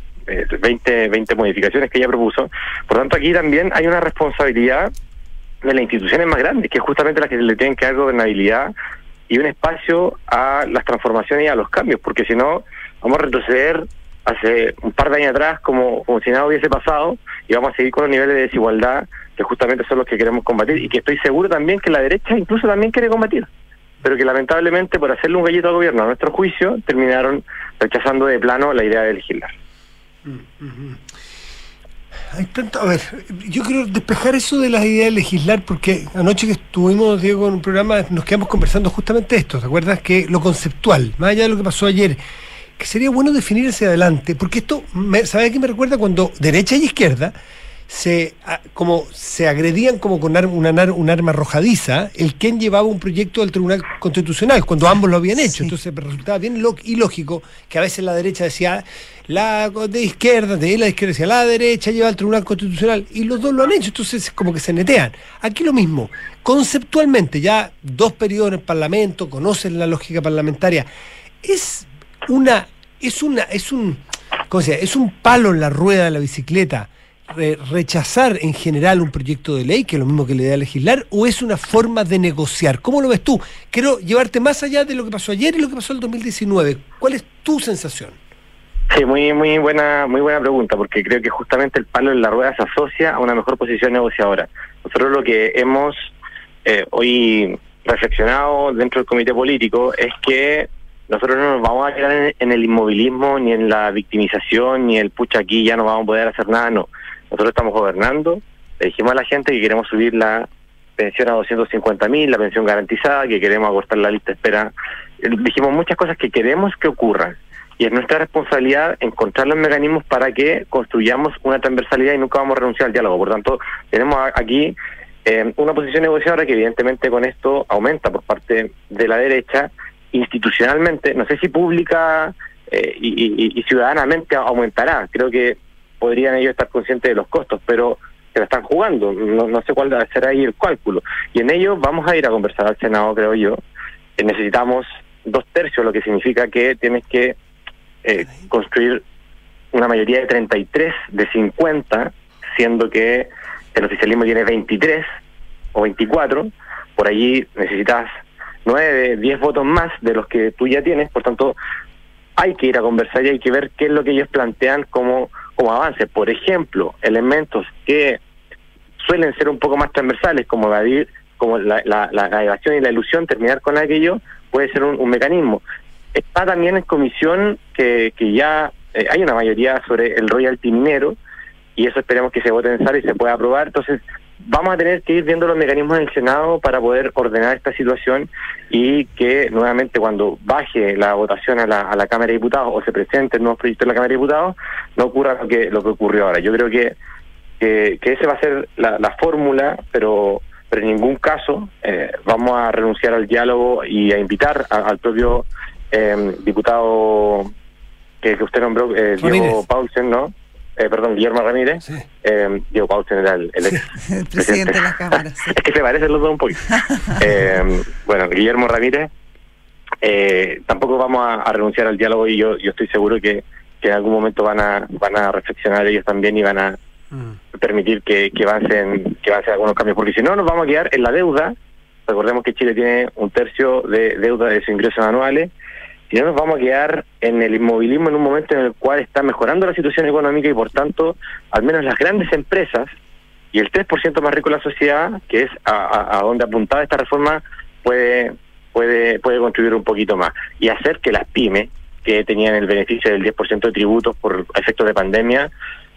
20, 20 modificaciones que ella propuso. Por tanto, aquí también hay una responsabilidad de las instituciones más grandes, que es justamente las que le tienen que dar gobernabilidad y un espacio a las transformaciones y a los cambios, porque si no, vamos a retroceder hace un par de años atrás como, como si nada hubiese pasado y vamos a seguir con los niveles de desigualdad que justamente son los que queremos combatir y que estoy seguro también que la derecha incluso también quiere combatir pero que lamentablemente por hacerle un gallito al gobierno a nuestro juicio terminaron rechazando de plano la idea de legislar. Hay tanto, a ver, yo quiero despejar eso de las ideas de legislar porque anoche que estuvimos, Diego, en un programa, nos quedamos conversando justamente esto, ¿te acuerdas? Que lo conceptual, más allá de lo que pasó ayer, que sería bueno definir hacia adelante, porque esto, me, ¿sabes qué me recuerda? Cuando derecha y izquierda se como se agredían como con ar- una un arma arrojadiza, el quien llevaba un proyecto del Tribunal Constitucional, cuando ambos lo habían hecho. Sí. Entonces me resultaba bien ilógico que a veces la derecha decía la de izquierda, de la izquierda decía la derecha lleva al Tribunal Constitucional, y los dos lo han hecho, entonces como que se netean. Aquí lo mismo, conceptualmente, ya dos periodos en el Parlamento, conocen la lógica parlamentaria, es una, es una, es un, ¿cómo se llama? Es un palo en la rueda de la bicicleta rechazar en general un proyecto de ley, que es lo mismo que la idea de legislar, o es una forma de negociar? ¿Cómo lo ves tú? Quiero llevarte más allá de lo que pasó ayer y lo que pasó en el 2019. ¿Cuál es tu sensación? Sí, muy muy buena muy buena pregunta, porque creo que justamente el palo en la rueda se asocia a una mejor posición negociadora. Nosotros lo que hemos eh, hoy reflexionado dentro del comité político es que nosotros no nos vamos a quedar en el inmovilismo, ni en la victimización, ni el pucha aquí ya no vamos a poder hacer nada, no. Nosotros estamos gobernando, le dijimos a la gente que queremos subir la pensión a 250 mil, la pensión garantizada, que queremos acortar la lista de espera. Eh, Dijimos muchas cosas que queremos que ocurran. Y es nuestra responsabilidad encontrar los mecanismos para que construyamos una transversalidad y nunca vamos a renunciar al diálogo. Por tanto, tenemos aquí eh, una posición negociadora que evidentemente con esto aumenta por parte de la derecha institucionalmente, no sé si pública eh, y- y ciudadanamente aumentará. Creo que podrían ellos estar conscientes de los costos, pero se la están jugando. No, no sé cuál será ahí el cálculo. Y en ello vamos a ir a conversar al Senado, creo yo. Eh, necesitamos dos tercios, lo que significa que tienes que eh, construir una mayoría de 33 de 50, siendo que el oficialismo tiene 23 o 24. Por allí necesitas 9, 10 votos más de los que tú ya tienes. Por tanto, hay que ir a conversar y hay que ver qué es lo que ellos plantean como, como avance. Por ejemplo, elementos que suelen ser un poco más transversales, como la, la, la- evasión y la ilusión, terminar con aquello, puede ser un, un mecanismo. Está también en comisión que, que ya eh, hay una mayoría sobre el royalty minero y eso esperemos que se vote en sala y se pueda aprobar. Entonces, vamos a tener que ir viendo los mecanismos en el Senado para poder ordenar esta situación y que nuevamente cuando baje la votación a la, a la Cámara de Diputados o se presenten nuevos proyectos en la Cámara de Diputados, no ocurra lo que, lo que ocurrió ahora. Yo creo que, que, que esa va a ser la, la fórmula, pero pero en ningún caso eh, vamos a renunciar al diálogo y a invitar a- al propio eh, diputado que, que usted nombró, eh, Diego. Paulsen, ¿no? Eh, perdón, Guillermo Ramírez. Sí. Eh, Diego Paulsen era el, el ex El presidente de la Cámara. sí. es que se parecen los dos un poquito. Eh, bueno, Guillermo Ramírez, eh, tampoco vamos a, a renunciar al diálogo y yo, yo estoy seguro que, que en algún momento van a, van a reflexionar ellos también y van a Mm. permitir que, que avancen que avancen algunos cambios, porque si no nos vamos a quedar en la deuda. Recordemos que Chile tiene un tercio de deuda de sus ingresos anuales. Si no nos vamos a quedar en el inmovilismo en un momento en el cual está mejorando la situación económica y por tanto, al menos las grandes empresas y el 3% más rico de la sociedad, que es a, donde apuntaba esta reforma, puede, puede, puede contribuir un poquito más y hacer que las pymes, que tenían el beneficio del 10% de tributos por efectos de pandemia,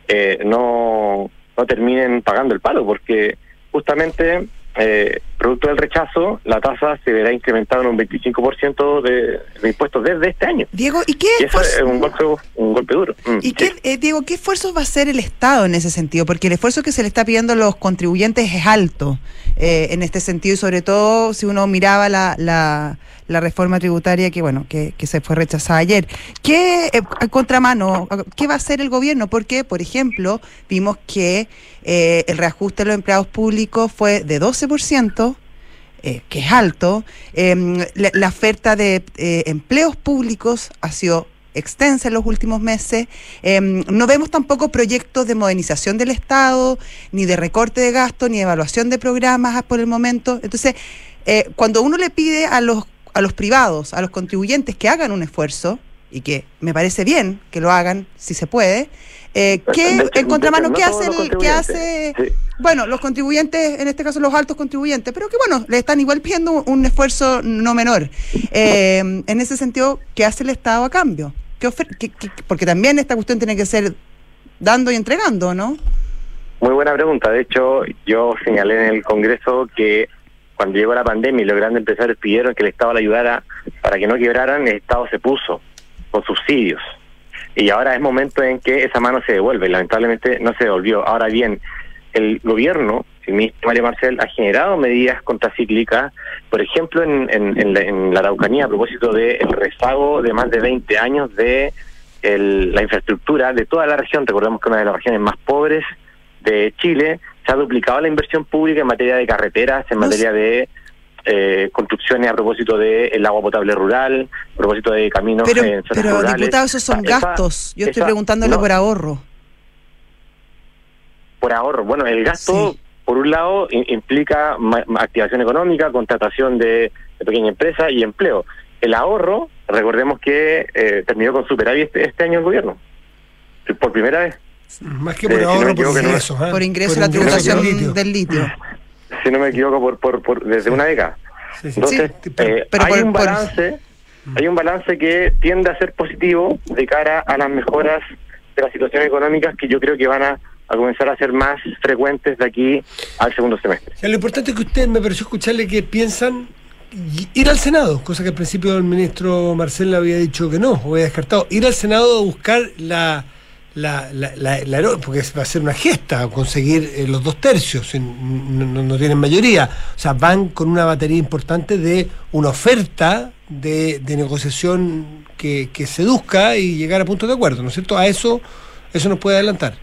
eh, no, no terminen pagando el palo, porque justamente, eh, producto del rechazo, la tasa se verá incrementada en un 25% de, de impuestos desde este año. Diego, ¿y qué Y eso es un golpe, un golpe duro. Mm, ¿Y sí. qué, eh, Diego, qué esfuerzos va a hacer el Estado en ese sentido? Porque el esfuerzo que se le está pidiendo a los contribuyentes es alto eh, en este sentido y sobre todo si uno miraba la, la, la reforma tributaria que bueno que, que se fue rechazada ayer. ¿Qué eh, contramano? ¿Qué va a hacer el gobierno? Porque, por ejemplo, vimos que eh, el reajuste de los empleados públicos fue de 12%. eh, que es alto, eh, la, oferta de eh, empleos públicos ha sido extensa en los últimos meses. Eh, no vemos tampoco proyectos de modernización del Estado, ni de recorte de gasto, ni de evaluación de programas por el momento. Entonces, eh, cuando uno le pide a los, a los privados, a los contribuyentes que hagan un esfuerzo, y que me parece bien que lo hagan si se puede, eh, ¿qué, De hecho, en contramano, no ¿qué hace, el, ¿qué contribuyentes. hace Sí. bueno, los contribuyentes, en este caso los altos contribuyentes, pero que bueno, le están igual pidiendo un, un esfuerzo no menor. Eh, en ese sentido, ¿qué hace el Estado a cambio? ¿Qué ofer- qué- qué- porque también esta cuestión tiene que ser dando y entregando, ¿no? Muy buena pregunta. De hecho, yo señalé en el Congreso que cuando llegó la pandemia y los grandes empresarios pidieron que el Estado le ayudara para que no quebraran, el Estado se puso con subsidios. Y ahora es momento en que esa mano se devuelve. Lamentablemente no se devolvió. Ahora bien, el gobierno, el ministro Mario Marcel, ha generado medidas contracíclicas, por ejemplo, en, en, en la, Araucanía, a propósito del rezago de más de 20 años de el- la infraestructura de toda la región. Recordemos que una de las regiones más pobres de Chile se ha duplicado la inversión pública en materia de carreteras, en materia de eh, construcciones a propósito del agua potable rural, a propósito de caminos Pero, en zonas pero rurales. diputado, esos son Esa- gastos. Yo estoy preguntándole no, por ahorro. por ahorro. Bueno, el gasto, Sí. por un lado, implica activación económica, contratación de, de pequeña empresa y empleo. El ahorro, recordemos que eh, terminó con superávit este, este año el gobierno. Por primera vez. Más que Eh, por si no ahorro, me por equivoco, no- ingresos. ¿eh? Por ingreso a la ingreso tributación del litio. del litio. Si no me equivoco, por, por, por desde una década. Sí, sí. Entonces, Sí, pero- eh, pero hay por- un por- balance, hay un balance que tiende a ser positivo de cara a las mejoras de las situaciones económicas que yo creo que van a, a comenzar a ser más frecuentes de aquí al segundo semestre. lo importante es que usted me pareció escucharle que piensan ir al Senado, cosa que al principio el ministro Marcel había dicho que no, o había descartado, ir al Senado a buscar la, la, la, la, porque va a ser una gesta conseguir eh, los dos tercios, no, no, tienen mayoría, o sea, van con una batería importante de una oferta de, de negociación que, que seduzca y llegar a puntos de acuerdo, ¿no es cierto? A eso, eso nos puede adelantar.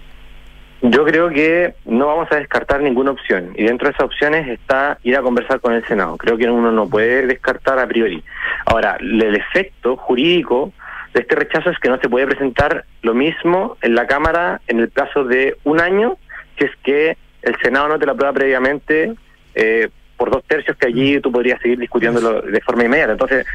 Yo creo que no vamos a descartar ninguna opción y dentro de esas opciones está ir a conversar con el Senado. Creo que uno no puede descartar a priori. Ahora, el efecto jurídico este rechazo es que no se puede presentar lo mismo en la Cámara en el plazo de un año, si es que el Senado no te la prueba previamente eh, por dos tercios que allí tú podrías seguir discutiéndolo de forma inmediata. Entonces,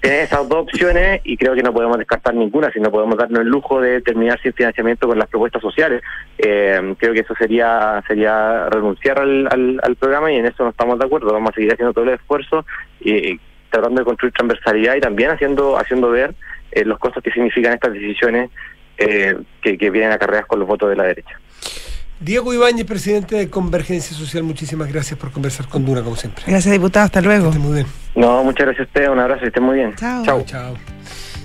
tiene esas dos opciones y creo que no podemos descartar ninguna, si no podemos darnos el lujo de terminar sin financiamiento con las propuestas sociales. Eh, creo que eso sería sería renunciar al, al, programa y en eso no estamos de acuerdo. Vamos a seguir haciendo todo el esfuerzo y, tratando de construir transversalidad y también haciendo haciendo ver eh, los costos que significan estas decisiones eh, que, que vienen acarreadas con los votos de la derecha. Diego Ibáñez, presidente de Convergencia Social, muchísimas gracias por conversar con Duna, como siempre. Gracias, diputado. Hasta luego. muy bien. No, muchas gracias a usted. Un abrazo y estén muy bien. Chao. Chao. Chao.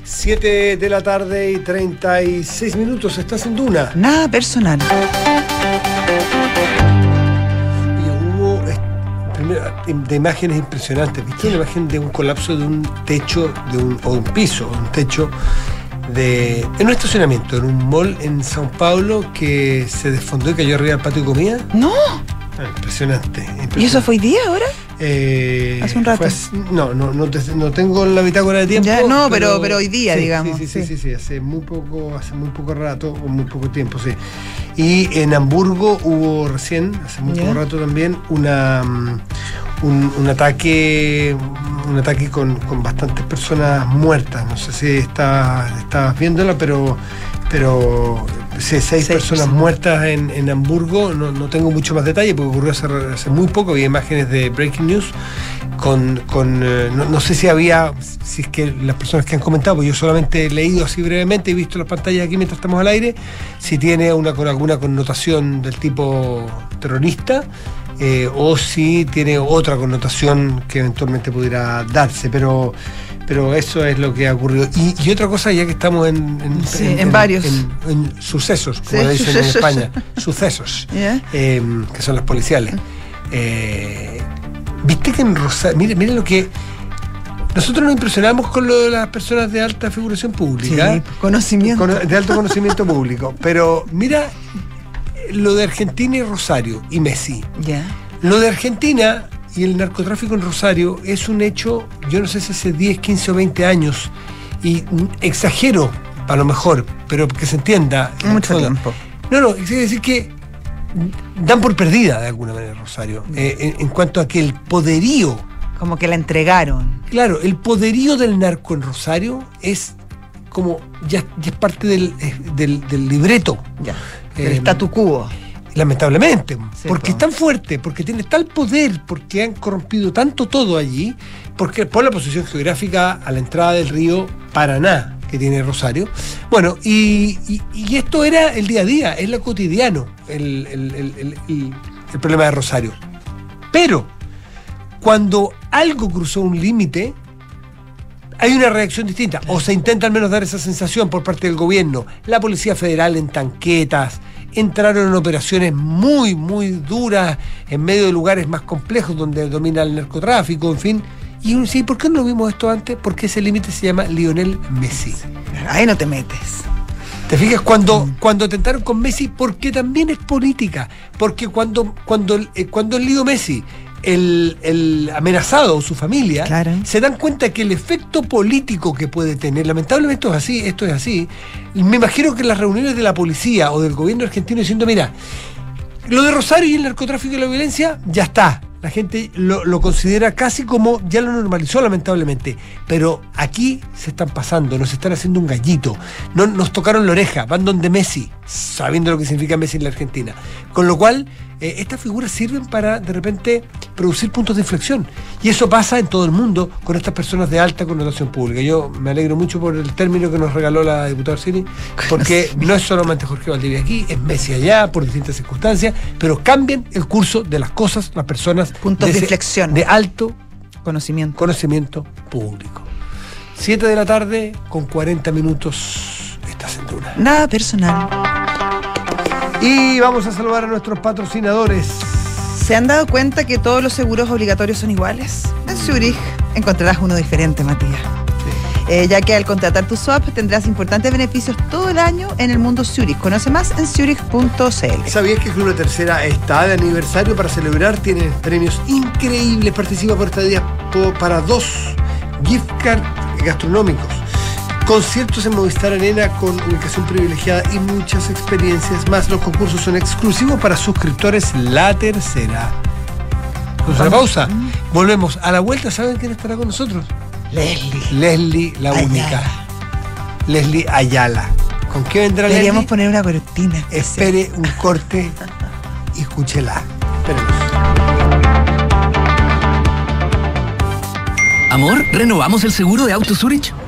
7 de la tarde y 36 minutos. Estás en Duna. Nada personal. De imágenes impresionantes. ¿Viste una imagen de un colapso de un techo, de un, o un piso, un techo de, en un estacionamiento, en un mall en Sao Paulo que se desfondó y cayó arriba del patio de comida. No. Ah, impresionante, ¿Y eso fue hoy día ahora? Eh, Hace un rato. no, no, no, no, tengo la bitácora de tiempo. no, pero, pero, hoy día, digamos. Sí sí, sí sí hace muy poco, hace muy poco rato, o muy poco tiempo, sí. Y en Hamburgo hubo recién, hace muy poco rato también, una mm, un, ataque un ataque con, bastantes personas muertas. No sé si estabas, estabas viéndola, pero pero seis, personas muertas en, en Hamburgo. No, no, tengo mucho más detalle porque ocurrió hace, hace, muy poco. Había imágenes de Breaking News con, con eh, no, sé si había, si es que las personas que han comentado, pues yo solamente he leído así brevemente, he visto las pantallas aquí mientras estamos al aire, si tiene una con alguna connotación del tipo terrorista. Eh, o si tiene otra connotación que eventualmente pudiera darse, pero pero eso es lo que ha ocurrido. Y, otra cosa, ya que estamos en, en, varios en, sucesos, como dicen en España, sucesos, em, que son los policiales. Eh, Viste que en Rosario, mire, lo que nosotros nos impresionamos con lo de las personas de alta figuración pública. conocimiento. de alto conocimiento público. Pero mira lo de Argentina y Rosario y Messi. Ya. Lo de Argentina y el narcotráfico en Rosario es un hecho, yo no sé si hace 10, 15 o 20 años, y exagero a lo mejor, pero que se entienda. Mucho tiempo. No, no, es decir que dan por perdida de alguna manera Rosario, eh, en, cuanto a que el poderío... Como que la entregaron. Claro, el poderío del narco en Rosario es como, ya, es parte del, eh, del, libreto. Ya, el eh, statu quo lamentablemente, porque es tan fuerte, porque tiene tal poder, porque han corrompido tanto todo allí, porque por la posición geográfica a la entrada del río Paraná que tiene Rosario. Bueno, y, esto era el día a día, es lo cotidiano, el, el problema de Rosario. Pero cuando algo cruzó un límite, hay una reacción distinta, o se intenta al menos dar esa sensación por parte del gobierno. La Policía Federal en tanquetas, entraron en operaciones muy, muy duras en medio de lugares más complejos donde domina el narcotráfico, en fin. Y uno dice, ¿por qué no vimos esto antes? Porque ese límite se llama Lionel Messi. Ahí no te metes. ¿Te fijas? Cuando, mm. cuando tentaron con Messi, porque también es política. Porque cuando, cuando, eh, cuando el lío Messi el, amenazado o su familia se dan cuenta que el efecto político que puede tener, lamentablemente esto es así, esto es así, me imagino que las reuniones de la policía o del gobierno argentino diciendo, mira, lo de Rosario y el narcotráfico y la violencia ya está, la gente lo, lo considera casi como ya lo normalizó lamentablemente, pero aquí se están pasando, nos están haciendo un gallito, no, nos tocaron la oreja, van donde Messi, sabiendo lo que significa Messi en la Argentina, con lo cual eh, estas figuras sirven para de repente producir puntos de inflexión y eso pasa en todo el mundo con estas personas de alta connotación pública. Yo me alegro mucho por el término que nos regaló la diputada Orsini, porque no es solamente Jorge Valdivia aquí, es Messi allá por distintas circunstancias, pero cambian el curso de las cosas, las personas Puntos de inflexión. de alto Conocimiento. conocimiento público. 7 de la tarde con 40 minutos estás en Duna. Nada personal. Y vamos a saludar a nuestros patrocinadores. ¿Se han dado cuenta que todos los seguros obligatorios son iguales? En Zurich encontrarás uno diferente, Matías. Eh, ya que al contratar tu swap tendrás importantes beneficios todo el año en el mundo Zurich. Conoce más en zurich.cl. ¿Sabías que Club La Tercera está de aniversario para celebrar? Tiene premios increíbles. Participa por estadías po- para dos gift card gastronómicos. Conciertos en Movistar Arena con ubicación privilegiada y muchas experiencias más. Los concursos son exclusivos para suscriptores La Tercera. Con una pausa. Volvemos. A la vuelta, ¿saben quién estará con nosotros? Leslie. Leslie, la Ayala. única. Leslie Ayala. ¿Con qué vendrá Deberíamos Leslie? poner una cortina. Espere un corte y escúchela. Esperemos. Amor, ¿renovamos el seguro de Auto Zurich?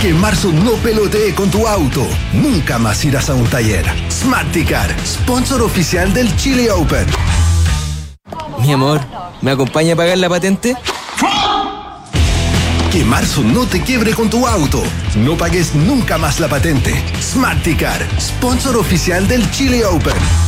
Que marzo no pelotee con tu auto. Nunca más irás a un taller. Smarticar, sponsor oficial del Chile Open. Mi amor, ¿me acompaña a pagar la patente? Que marzo no te quiebre con tu auto. No pagues nunca más la patente. Smarticar, sponsor oficial del Chile Open.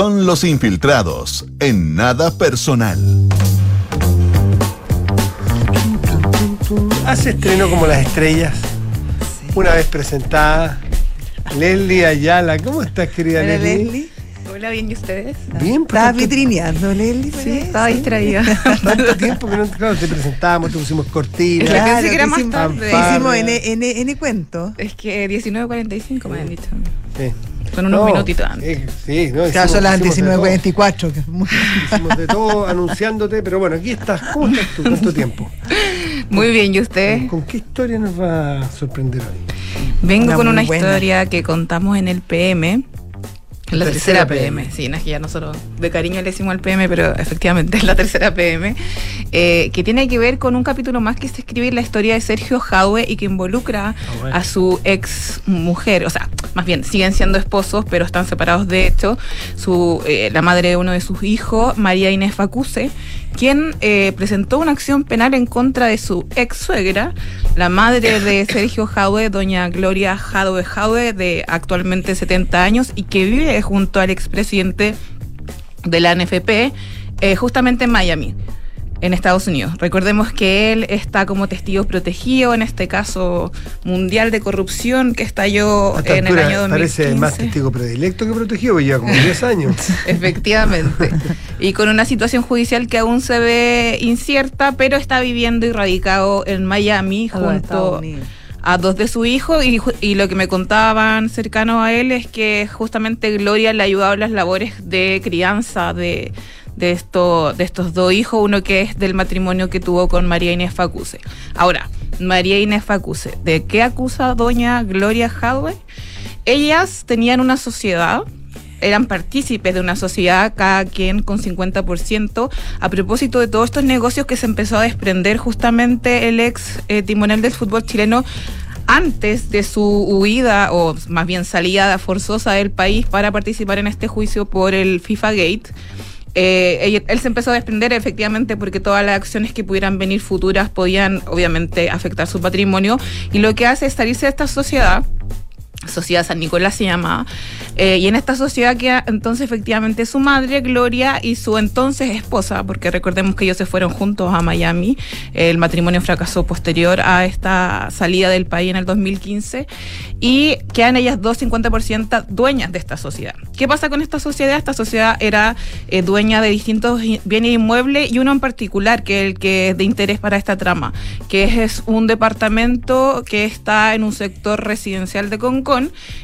Son los infiltrados en nada personal. Hace estreno como las estrellas. Una vez presentada. Leslie Ayala. ¿Cómo estás, querida Hola, Leslie? Leslie. Hola, bien, ¿y ustedes? Bien, pues, tanto- vitrineando, Leslie. Sí, estaba distraída. Tanto tiempo que no claro, te presentamos, te pusimos cortina. Es que pensé que era más hicimos, tarde. hicimos N, N, N cuento. Es que 19.45 me han dicho. Sí. Son unos No, minutitos antes. eh, sí, no, hicimos- son las hicimos de todo. 19.44. que es muy- Hicimos de todo anunciándote, pero bueno, aquí estás. ¿Cómo estás tú? ¿Cuánto tiempo? Muy bien, ¿y usted? ¿Con qué historia nos va a sorprender hoy? Vengo Una con una buena. historia que contamos en el PM. En la Tercera tercera, PM. Sí, no es que ya nosotros de cariño le decimos al PM, pero efectivamente es la tercera PM. eh, que tiene que ver con un capítulo más que se escribe en la historia de Sergio Jaue y que involucra bueno. a su ex mujer. O sea, más bien, siguen siendo esposos, pero están separados de hecho. Su, eh, la madre de uno de sus hijos, María Inés Facuse, quien eh, presentó una acción penal en contra de su ex suegra, la madre de Sergio Jaue, doña Gloria Jadwe Jaue, de actualmente 70 años, y que vive junto al expresidente de la NFP, eh, justamente en Miami. En Estados Unidos. Recordemos que él está como testigo protegido en este caso mundial de corrupción que estalló en el año 2015. Parece más testigo predilecto que protegido, porque lleva como 10 años. Efectivamente. Y con una situación judicial que aún se ve incierta, pero está viviendo y radicado en Miami junto a dos de su hijo y, y lo que me contaban cercanos a él es que justamente Gloria le ha ayudado en las labores de crianza de, de, esto, de estos dos hijos, uno que es del matrimonio que tuvo con María Inés Facuse. Ahora, María Inés Facuse, ¿de qué acusa doña Gloria Hadwe? Ellas tenían una sociedad eran partícipes de una sociedad, cada quien con 50%, a propósito de todos estos negocios que se empezó a desprender justamente el ex eh, timonel del fútbol chileno antes de su huida o más bien salida forzosa del país para participar en este juicio por el FIFA Gate. Eh, él, se empezó a desprender efectivamente porque todas las acciones que pudieran venir futuras podían obviamente afectar su patrimonio. Y lo que hace es salirse de esta sociedad Sociedad San Nicolás se llamaba. Eh, y en esta sociedad queda entonces efectivamente su madre, Gloria, y su entonces esposa, porque recordemos que ellos se fueron juntos a Miami. El matrimonio fracasó posterior a esta salida del país en el 2015. Y quedan ellas dos 50% dueñas de esta sociedad. ¿Qué pasa con esta sociedad? Esta sociedad era eh, dueña de distintos bienes inmuebles y uno en particular, que es el que es de interés para esta trama, que es, es un departamento que está en un sector residencial de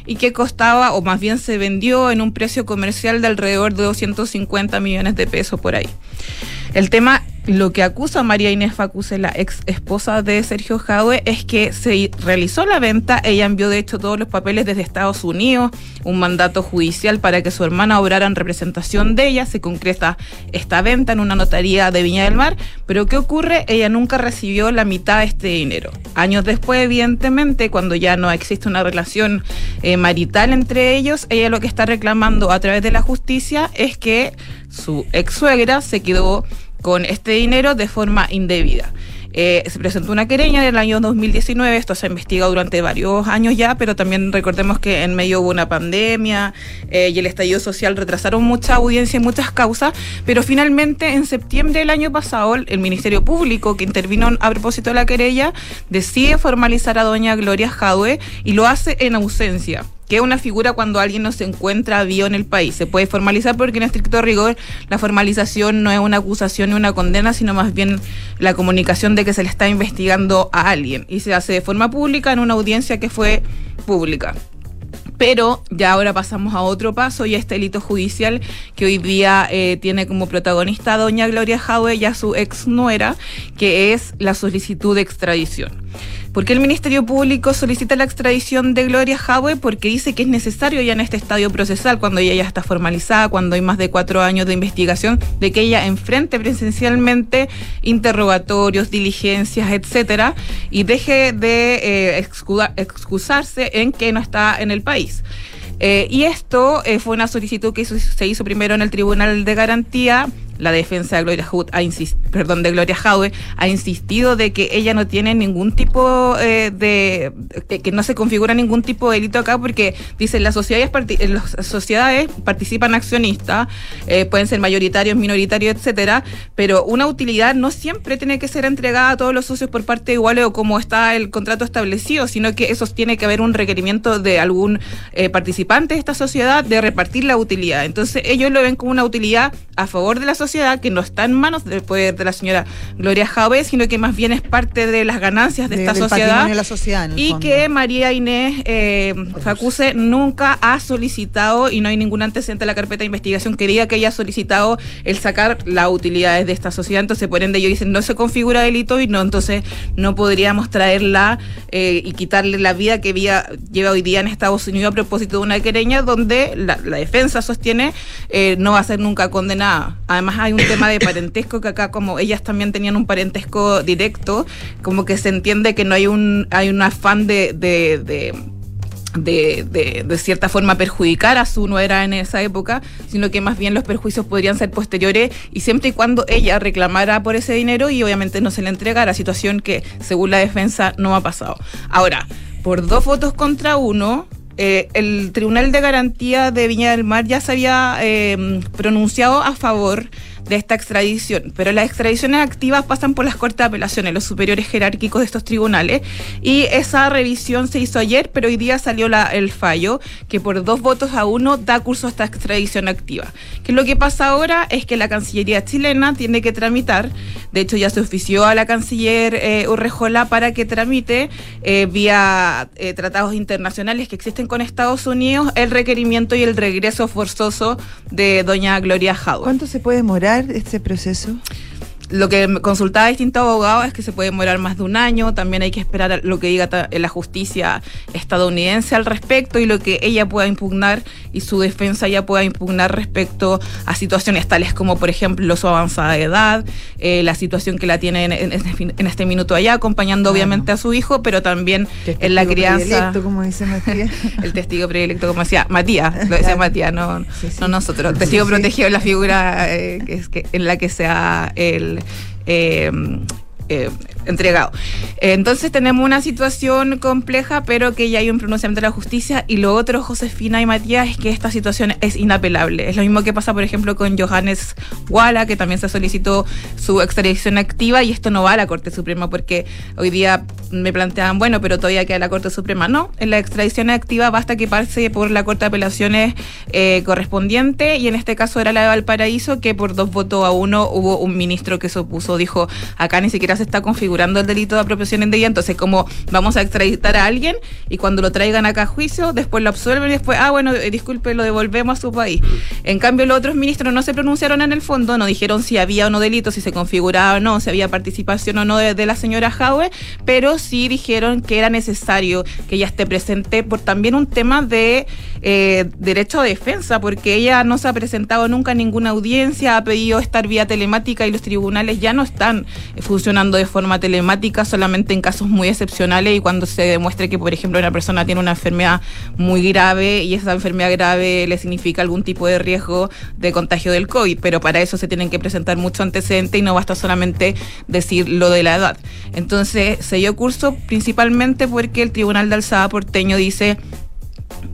Y que costaba, o más bien se vendió en un precio comercial de alrededor de 250 millones de pesos por ahí. El tema, lo que acusa María Inés Facuse, la ex esposa de Sergio Jadwe, es que se realizó la venta. Ella envió, de hecho, todos los papeles desde Estados Unidos, un mandato judicial para que su hermana obrara en representación de ella. Se concreta esta venta en una notaría de Viña del Mar. Pero ¿qué ocurre? Ella nunca recibió la mitad de este dinero. Años después, evidentemente, cuando ya no existe una relación eh, marital entre ellos, ella lo que está reclamando a través de la justicia es que su ex suegra se quedó con este dinero de forma indebida. Eh, se presentó una querella en el año 2019, esto se ha investigado durante varios años ya, pero también recordemos que en medio hubo una pandemia eh, y el estallido social retrasaron mucha audiencia y muchas causas, pero finalmente en septiembre del año pasado el Ministerio Público que intervino a propósito de la querella decide formalizar a doña Gloria Jadwe y lo hace en ausencia que es una figura cuando alguien no se encuentra vivo en el país. Se puede formalizar porque en estricto rigor la formalización no es una acusación ni una condena, sino más bien la comunicación de que se le está investigando a alguien. Y se hace de forma pública en una audiencia que fue pública. Pero ya ahora pasamos a otro paso y a este delito judicial que hoy día eh, tiene como protagonista a doña Gloria Jadwe y a su ex nuera, que es la solicitud de extradición. ¿Por qué el Ministerio Público solicita la extradición de Gloria Jadwe? Porque dice que es necesario ya en este estadio procesal, cuando ella ya está formalizada, cuando hay más de cuatro años de investigación, de que ella enfrente presencialmente interrogatorios, diligencias, etcétera, y deje de eh, excuda- excusarse en que no está en el país. Eh, y esto eh, fue una solicitud que se hizo primero en el Tribunal de Garantía. La defensa de Gloria, Hood ha perdón, de Gloria Jadwe ha insistido de que ella no tiene ningún tipo eh, de. que- no se configura ningún tipo de delito acá porque dicen las sociedades, eh, las sociedades participan accionistas, eh, pueden ser mayoritarios, minoritarios, etcétera, pero una utilidad no siempre tiene que ser entregada a todos los socios por parte igual o como está el contrato establecido, sino que eso tiene que haber un requerimiento de algún eh, participante de esta sociedad de repartir la utilidad. Entonces ellos lo ven como una utilidad a favor de la sociedad que no está en manos del poder de la señora Gloria Jave, sino que más bien es parte de las ganancias de, De- esta sociedad. de la y fondo. que María Inés eh, Facuse nunca ha solicitado y no hay ningún antecedente en la carpeta de investigación que diga que haya solicitado el sacar las utilidades de esta sociedad. Entonces, por ende, ellos dicen no se configura delito y no, entonces no podríamos traerla eh, y quitarle la vida que vía- lleva hoy día en Estados Unidos a propósito de una querella donde la, la defensa sostiene eh, no va a ser nunca condenada. Además, hay un tema de parentesco que acá, como ellas también tenían un parentesco directo, como que se entiende que no hay un, hay un afán de- de- de de, de, cierta forma perjudicar a su nuera en esa época, sino que más bien los perjuicios podrían ser posteriores y siempre y cuando ella reclamara por ese dinero y obviamente no se le entregara, situación que según la defensa no ha pasado. Ahora, por dos votos contra uno, eh, el Tribunal de Garantía de Viña del Mar ya se había eh, pronunciado a favor de esta extradición. Pero las extradiciones activas pasan por las cortes de apelaciones, los superiores jerárquicos de estos tribunales. Y esa revisión se hizo ayer, pero hoy día salió el fallo que por dos votos a uno da curso a esta extradición activa. Que lo que pasa ahora es que la Cancillería chilena tiene que tramitar, de hecho ya se ofició a la canciller eh, Urrejola para que tramite eh, vía eh, tratados internacionales que existen con Estados Unidos el requerimiento y el regreso forzoso de doña Gloria Howard. ¿Cuánto se puede demorar este proceso? Lo que consultaba distintos abogados es que se puede demorar más de un año, también hay que esperar lo que diga la justicia estadounidense al respecto y lo que ella pueda impugnar y su defensa ya pueda impugnar respecto a situaciones tales como, por ejemplo, su avanzada edad, eh, la situación que la tiene en, este minuto allá, acompañando obviamente a su hijo, pero también en la crianza. como dice Matías. el testigo predilecto, como decía Matías, lo decía Matías, no, no nosotros. El testigo protegido es la figura eh, que es que, en la que sea el eh, eh, entregado. Entonces tenemos una situación compleja, pero que ya hay un pronunciamiento de la justicia. Y lo otro, Josefina y Matías, es que esta situación es inapelable. Es lo mismo que pasa, por ejemplo, con Johannes Walla, que también se solicitó su extradición activa y esto no va a la Corte Suprema porque hoy día me planteaban, bueno, pero todavía queda la Corte Suprema. No, en la extradición activa basta que pase por la Corte de Apelaciones eh, correspondiente y en este caso era la de Valparaíso, que por dos votos a uno hubo un ministro que se opuso, dijo, acá ni siquiera se está configurando el delito de apropiación indebida, entonces como vamos a extraditar a alguien y cuando lo traigan acá a juicio, después lo absuelven y después, ah, bueno, eh, disculpe, lo devolvemos a su país. En cambio, los otros ministros no se pronunciaron en el fondo, no dijeron si había o no delito, si se configuraba o no, si había participación o no de, la señora Jaue, pero sí dijeron que era necesario que ella esté presente por también un tema de eh, derecho a defensa, porque ella no se ha presentado nunca en ninguna audiencia, ha pedido estar vía telemática y los tribunales ya no están funcionando de forma telemática solamente en casos muy excepcionales y cuando se demuestre que, por ejemplo, una persona tiene una enfermedad muy grave y esa enfermedad grave le significa algún tipo de riesgo de contagio del COVID, pero para eso se tienen que presentar mucho antecedente y no basta solamente decir lo de la edad. Entonces, se dio curso principalmente porque el Tribunal de Alzada porteño dice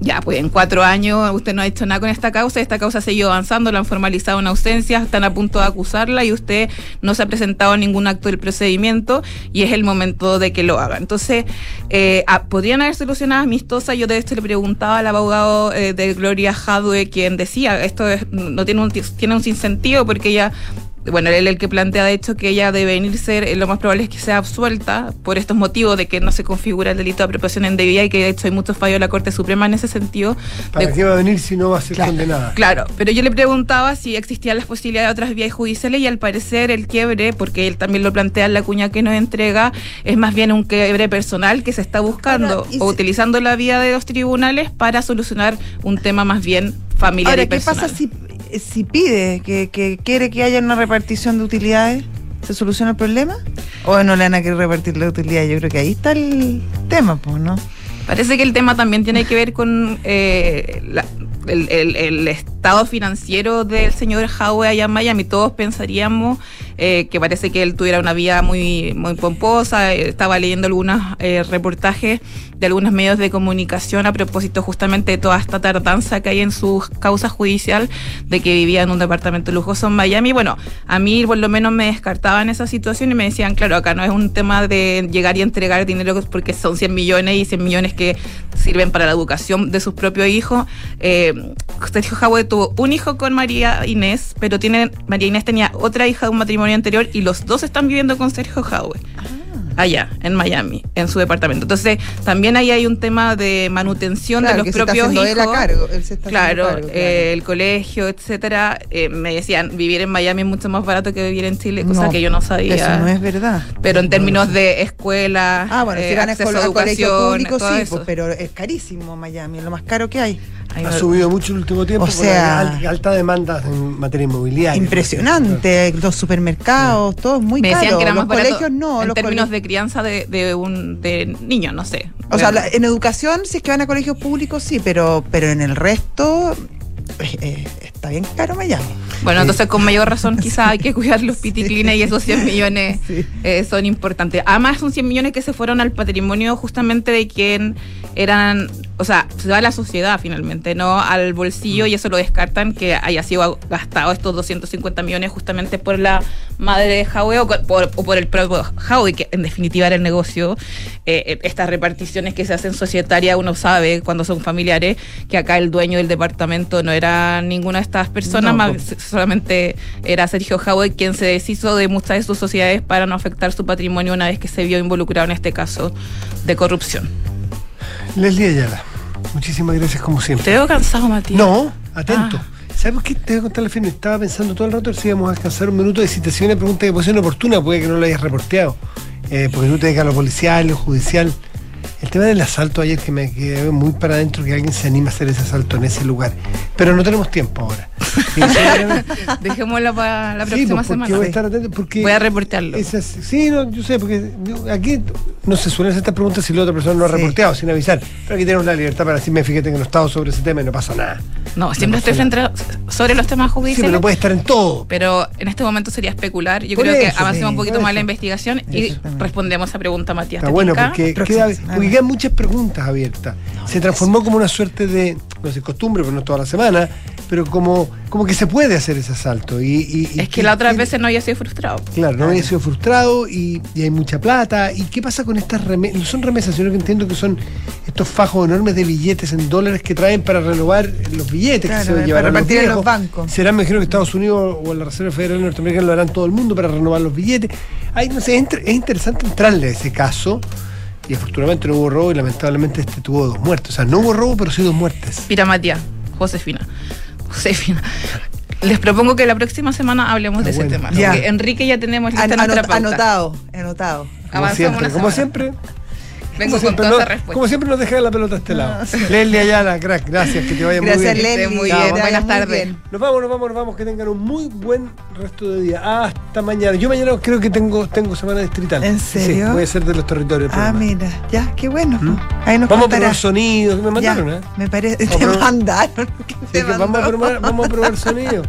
ya, pues en cuatro años usted no ha hecho nada con esta causa, esta causa ha seguido avanzando, la han formalizado en ausencia, están a punto de acusarla y usted no se ha presentado ningún acto del procedimiento y es el momento de que lo haga. Entonces, eh, ah, podrían haber solucionado amistosa, yo de esto le preguntaba al abogado eh, de Gloria Jadwe, quien decía, esto no tiene un, tiene un sinsentido porque ella bueno, él es el que plantea de hecho que ella debe venirse, eh, lo más probable es que sea absuelta por estos motivos de que no se configura el delito de apropiación indebida y que de hecho hay muchos fallos de la Corte Suprema en ese sentido. ¿Para qué va a venir si no va a ser condenada? Claro, pero yo le preguntaba si existían las posibilidades de otras vías judiciales y al parecer el quiebre, porque él también lo plantea en la cuña que nos entrega, es más bien un quiebre personal que se está buscando o utilizando la vía de los tribunales para solucionar un tema más bien familiar y personal. ¿qué pasa si si pide que, quiere que haya una repartición de utilidades, ¿se soluciona el problema? ¿O no le van a querer repartir la utilidad? Yo creo que ahí está el tema, pues, ¿no? Parece que el tema también tiene que ver con eh, el, estado financiero del señor Howe allá en Miami. Todos pensaríamos eh, que parece que él tuviera una vida muy, muy pomposa. Estaba leyendo algunos eh, reportajes de algunos medios de comunicación a propósito justamente de toda esta tardanza que hay en su causa judicial de que vivía en un departamento lujoso en Miami. Bueno, a mí por lo menos me descartaban esa situación y me decían, claro, acá no es un tema de llegar y entregar dinero porque son 100 millones y 100 millones que sirven para la educación de sus propios hijos. Eh, Sergio Jaude tuvo un hijo con María Inés, pero tiene, María Inés tenía otra hija de un matrimonio anterior y los dos están viviendo con Sergio Jaude. Ah allá, en Miami, en su departamento. Entonces, también ahí hay un tema de manutención de los propios hijos. Él a cargo, él se está claro, eh, el colegio, etcétera. Eh, me decían, vivir en Miami es mucho más barato que vivir en Chile, cosa que yo no sabía. Eso no es verdad. Pero en términos de escuela, ah, bueno, si acceso a educación, público, sí, pues, pero es carísimo Miami, es lo más caro que hay. Ha subido mucho en el último tiempo. O sea, alta demanda en materia inmobiliaria. Impresionante. Los supermercados, todo muy Me decían que era los más colegios no. En términos de crianza de, de un de niños, no sé. O sea, en educación, si es que van a colegios públicos, sí, pero, pero en el resto eh, eh, está bien caro Miami. Bueno, entonces con mayor razón quizás hay que cuidar los piticlines y esos 100 millones eh, son importantes. Además son 100 millones que se fueron al patrimonio justamente de quien eran o sea, se va a la sociedad finalmente, no al bolsillo y eso lo descartan que haya sido gastado estos 250 millones justamente por la madre de Howie o por, o por el propio Howie, que en definitiva era el negocio. Eh, estas reparticiones que se hacen societarias, uno sabe cuando son familiares que acá el dueño del departamento no era ninguna de estas personas, No, más solamente era Sergio Howie quien se deshizo de muchas de sus sociedades para no afectar su patrimonio una vez que se vio involucrado en este caso de corrupción. Leslie Ayala, muchísimas gracias como siempre. Te veo cansado, Matías. No, atento. Ah. ¿Sabes por qué te voy a contar la fin? Estaba pensando todo el rato si íbamos a alcanzar un minuto de citaciones, pregunta que puede ser oportuna, puede que no lo hayas reporteado. Eh, porque tú te dedicas a lo policial, lo judicial. El tema del asalto ayer que me quedé muy para adentro que alguien se anima a hacer ese asalto en ese lugar. Pero no tenemos tiempo ahora. Sí, Dejémosla para la sí, próxima pues, porque semana. voy a estar atento porque Voy a reportearlo. esas- sí, no, yo sé, porque aquí no se suelen hacer estas preguntas si la otra persona no ha Sí. reporteado sin avisar. Pero aquí tenemos la libertad para decirme, fíjate que no he estado sobre ese tema y no pasa nada. No, siempre No estoy frente a- sobre los temas Sí, judiciales. pero no puede estar en todo. pero en este momento sería especular. Yo Por creo que avancemos sí, un poquito más eso. la investigación y respondemos a pregunta, Matías. Está ¿Te bueno porque, queda, porque quedan muchas preguntas abiertas. se transformó como una suerte de, no sé, costumbre, pero no toda la semana, pero como, como que se puede hacer ese asalto. Y, y- y Es que las otras y- veces no había sido frustrado. Claro, no había sido frustrado y, y hay mucha plata. ¿Y qué pasa con estas remesas? No son remesas, sino que entiendo que son estos fajos enormes de billetes en dólares que traen para renovar los billetes Claro, que se para llevarán repartir en viejos. los bancos. Serán, me imagino que Estados Unidos o la Reserva Federal Norteamericana lo harán todo el mundo para renovar los billetes. Ay, no sé, es, inter- es interesante entrarle a ese caso. Y afortunadamente no hubo robo y lamentablemente este tuvo dos muertes. O sea, no hubo robo, pero sí dos muertes. Mira, Matías, Josefina. Josefina. Les propongo que la próxima semana hablemos de ese tema. Ya. Porque Enrique ya tenemos lista An- anot- pauta. anotado, anotado. Como Avanzamos siempre, una como siempre. Vengo como con siempre, toda no- esa respuesta. como siempre nos dejan la pelota a este lado. No, sí. Leslie Ayala, crack, gracias, que te vaya muy bien. Gracias, Leslie. muy bien. Buenas tardes. Nos vamos, nos vamos, nos vamos. Que tengan un muy buen resto de día. Hasta mañana. Yo mañana creo que tengo, tengo semana distrital. ¿En Sí, serio? voy a ser de los territorios. Ah, mira, ya, qué bueno. ¿Mm? Ahí nos Vamos a probar sonidos. Me Ya, mandaron, ¿eh? me parece. Te mandaron. ¿Qué Sí, te que vamos, a probar, vamos a probar sonido.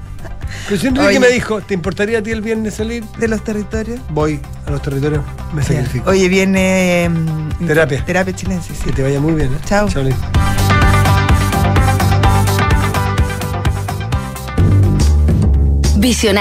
Pero si Enrique Oye. me dijo, ¿te importaría a ti el viernes salir? De los territorios. Voy a los territorios, me Ya. sacrifico. Oye, viene. mm, Terapia. Terapia chilense, sí. Que te vaya muy bien. ¿eh? Chao. Liz. Visionario.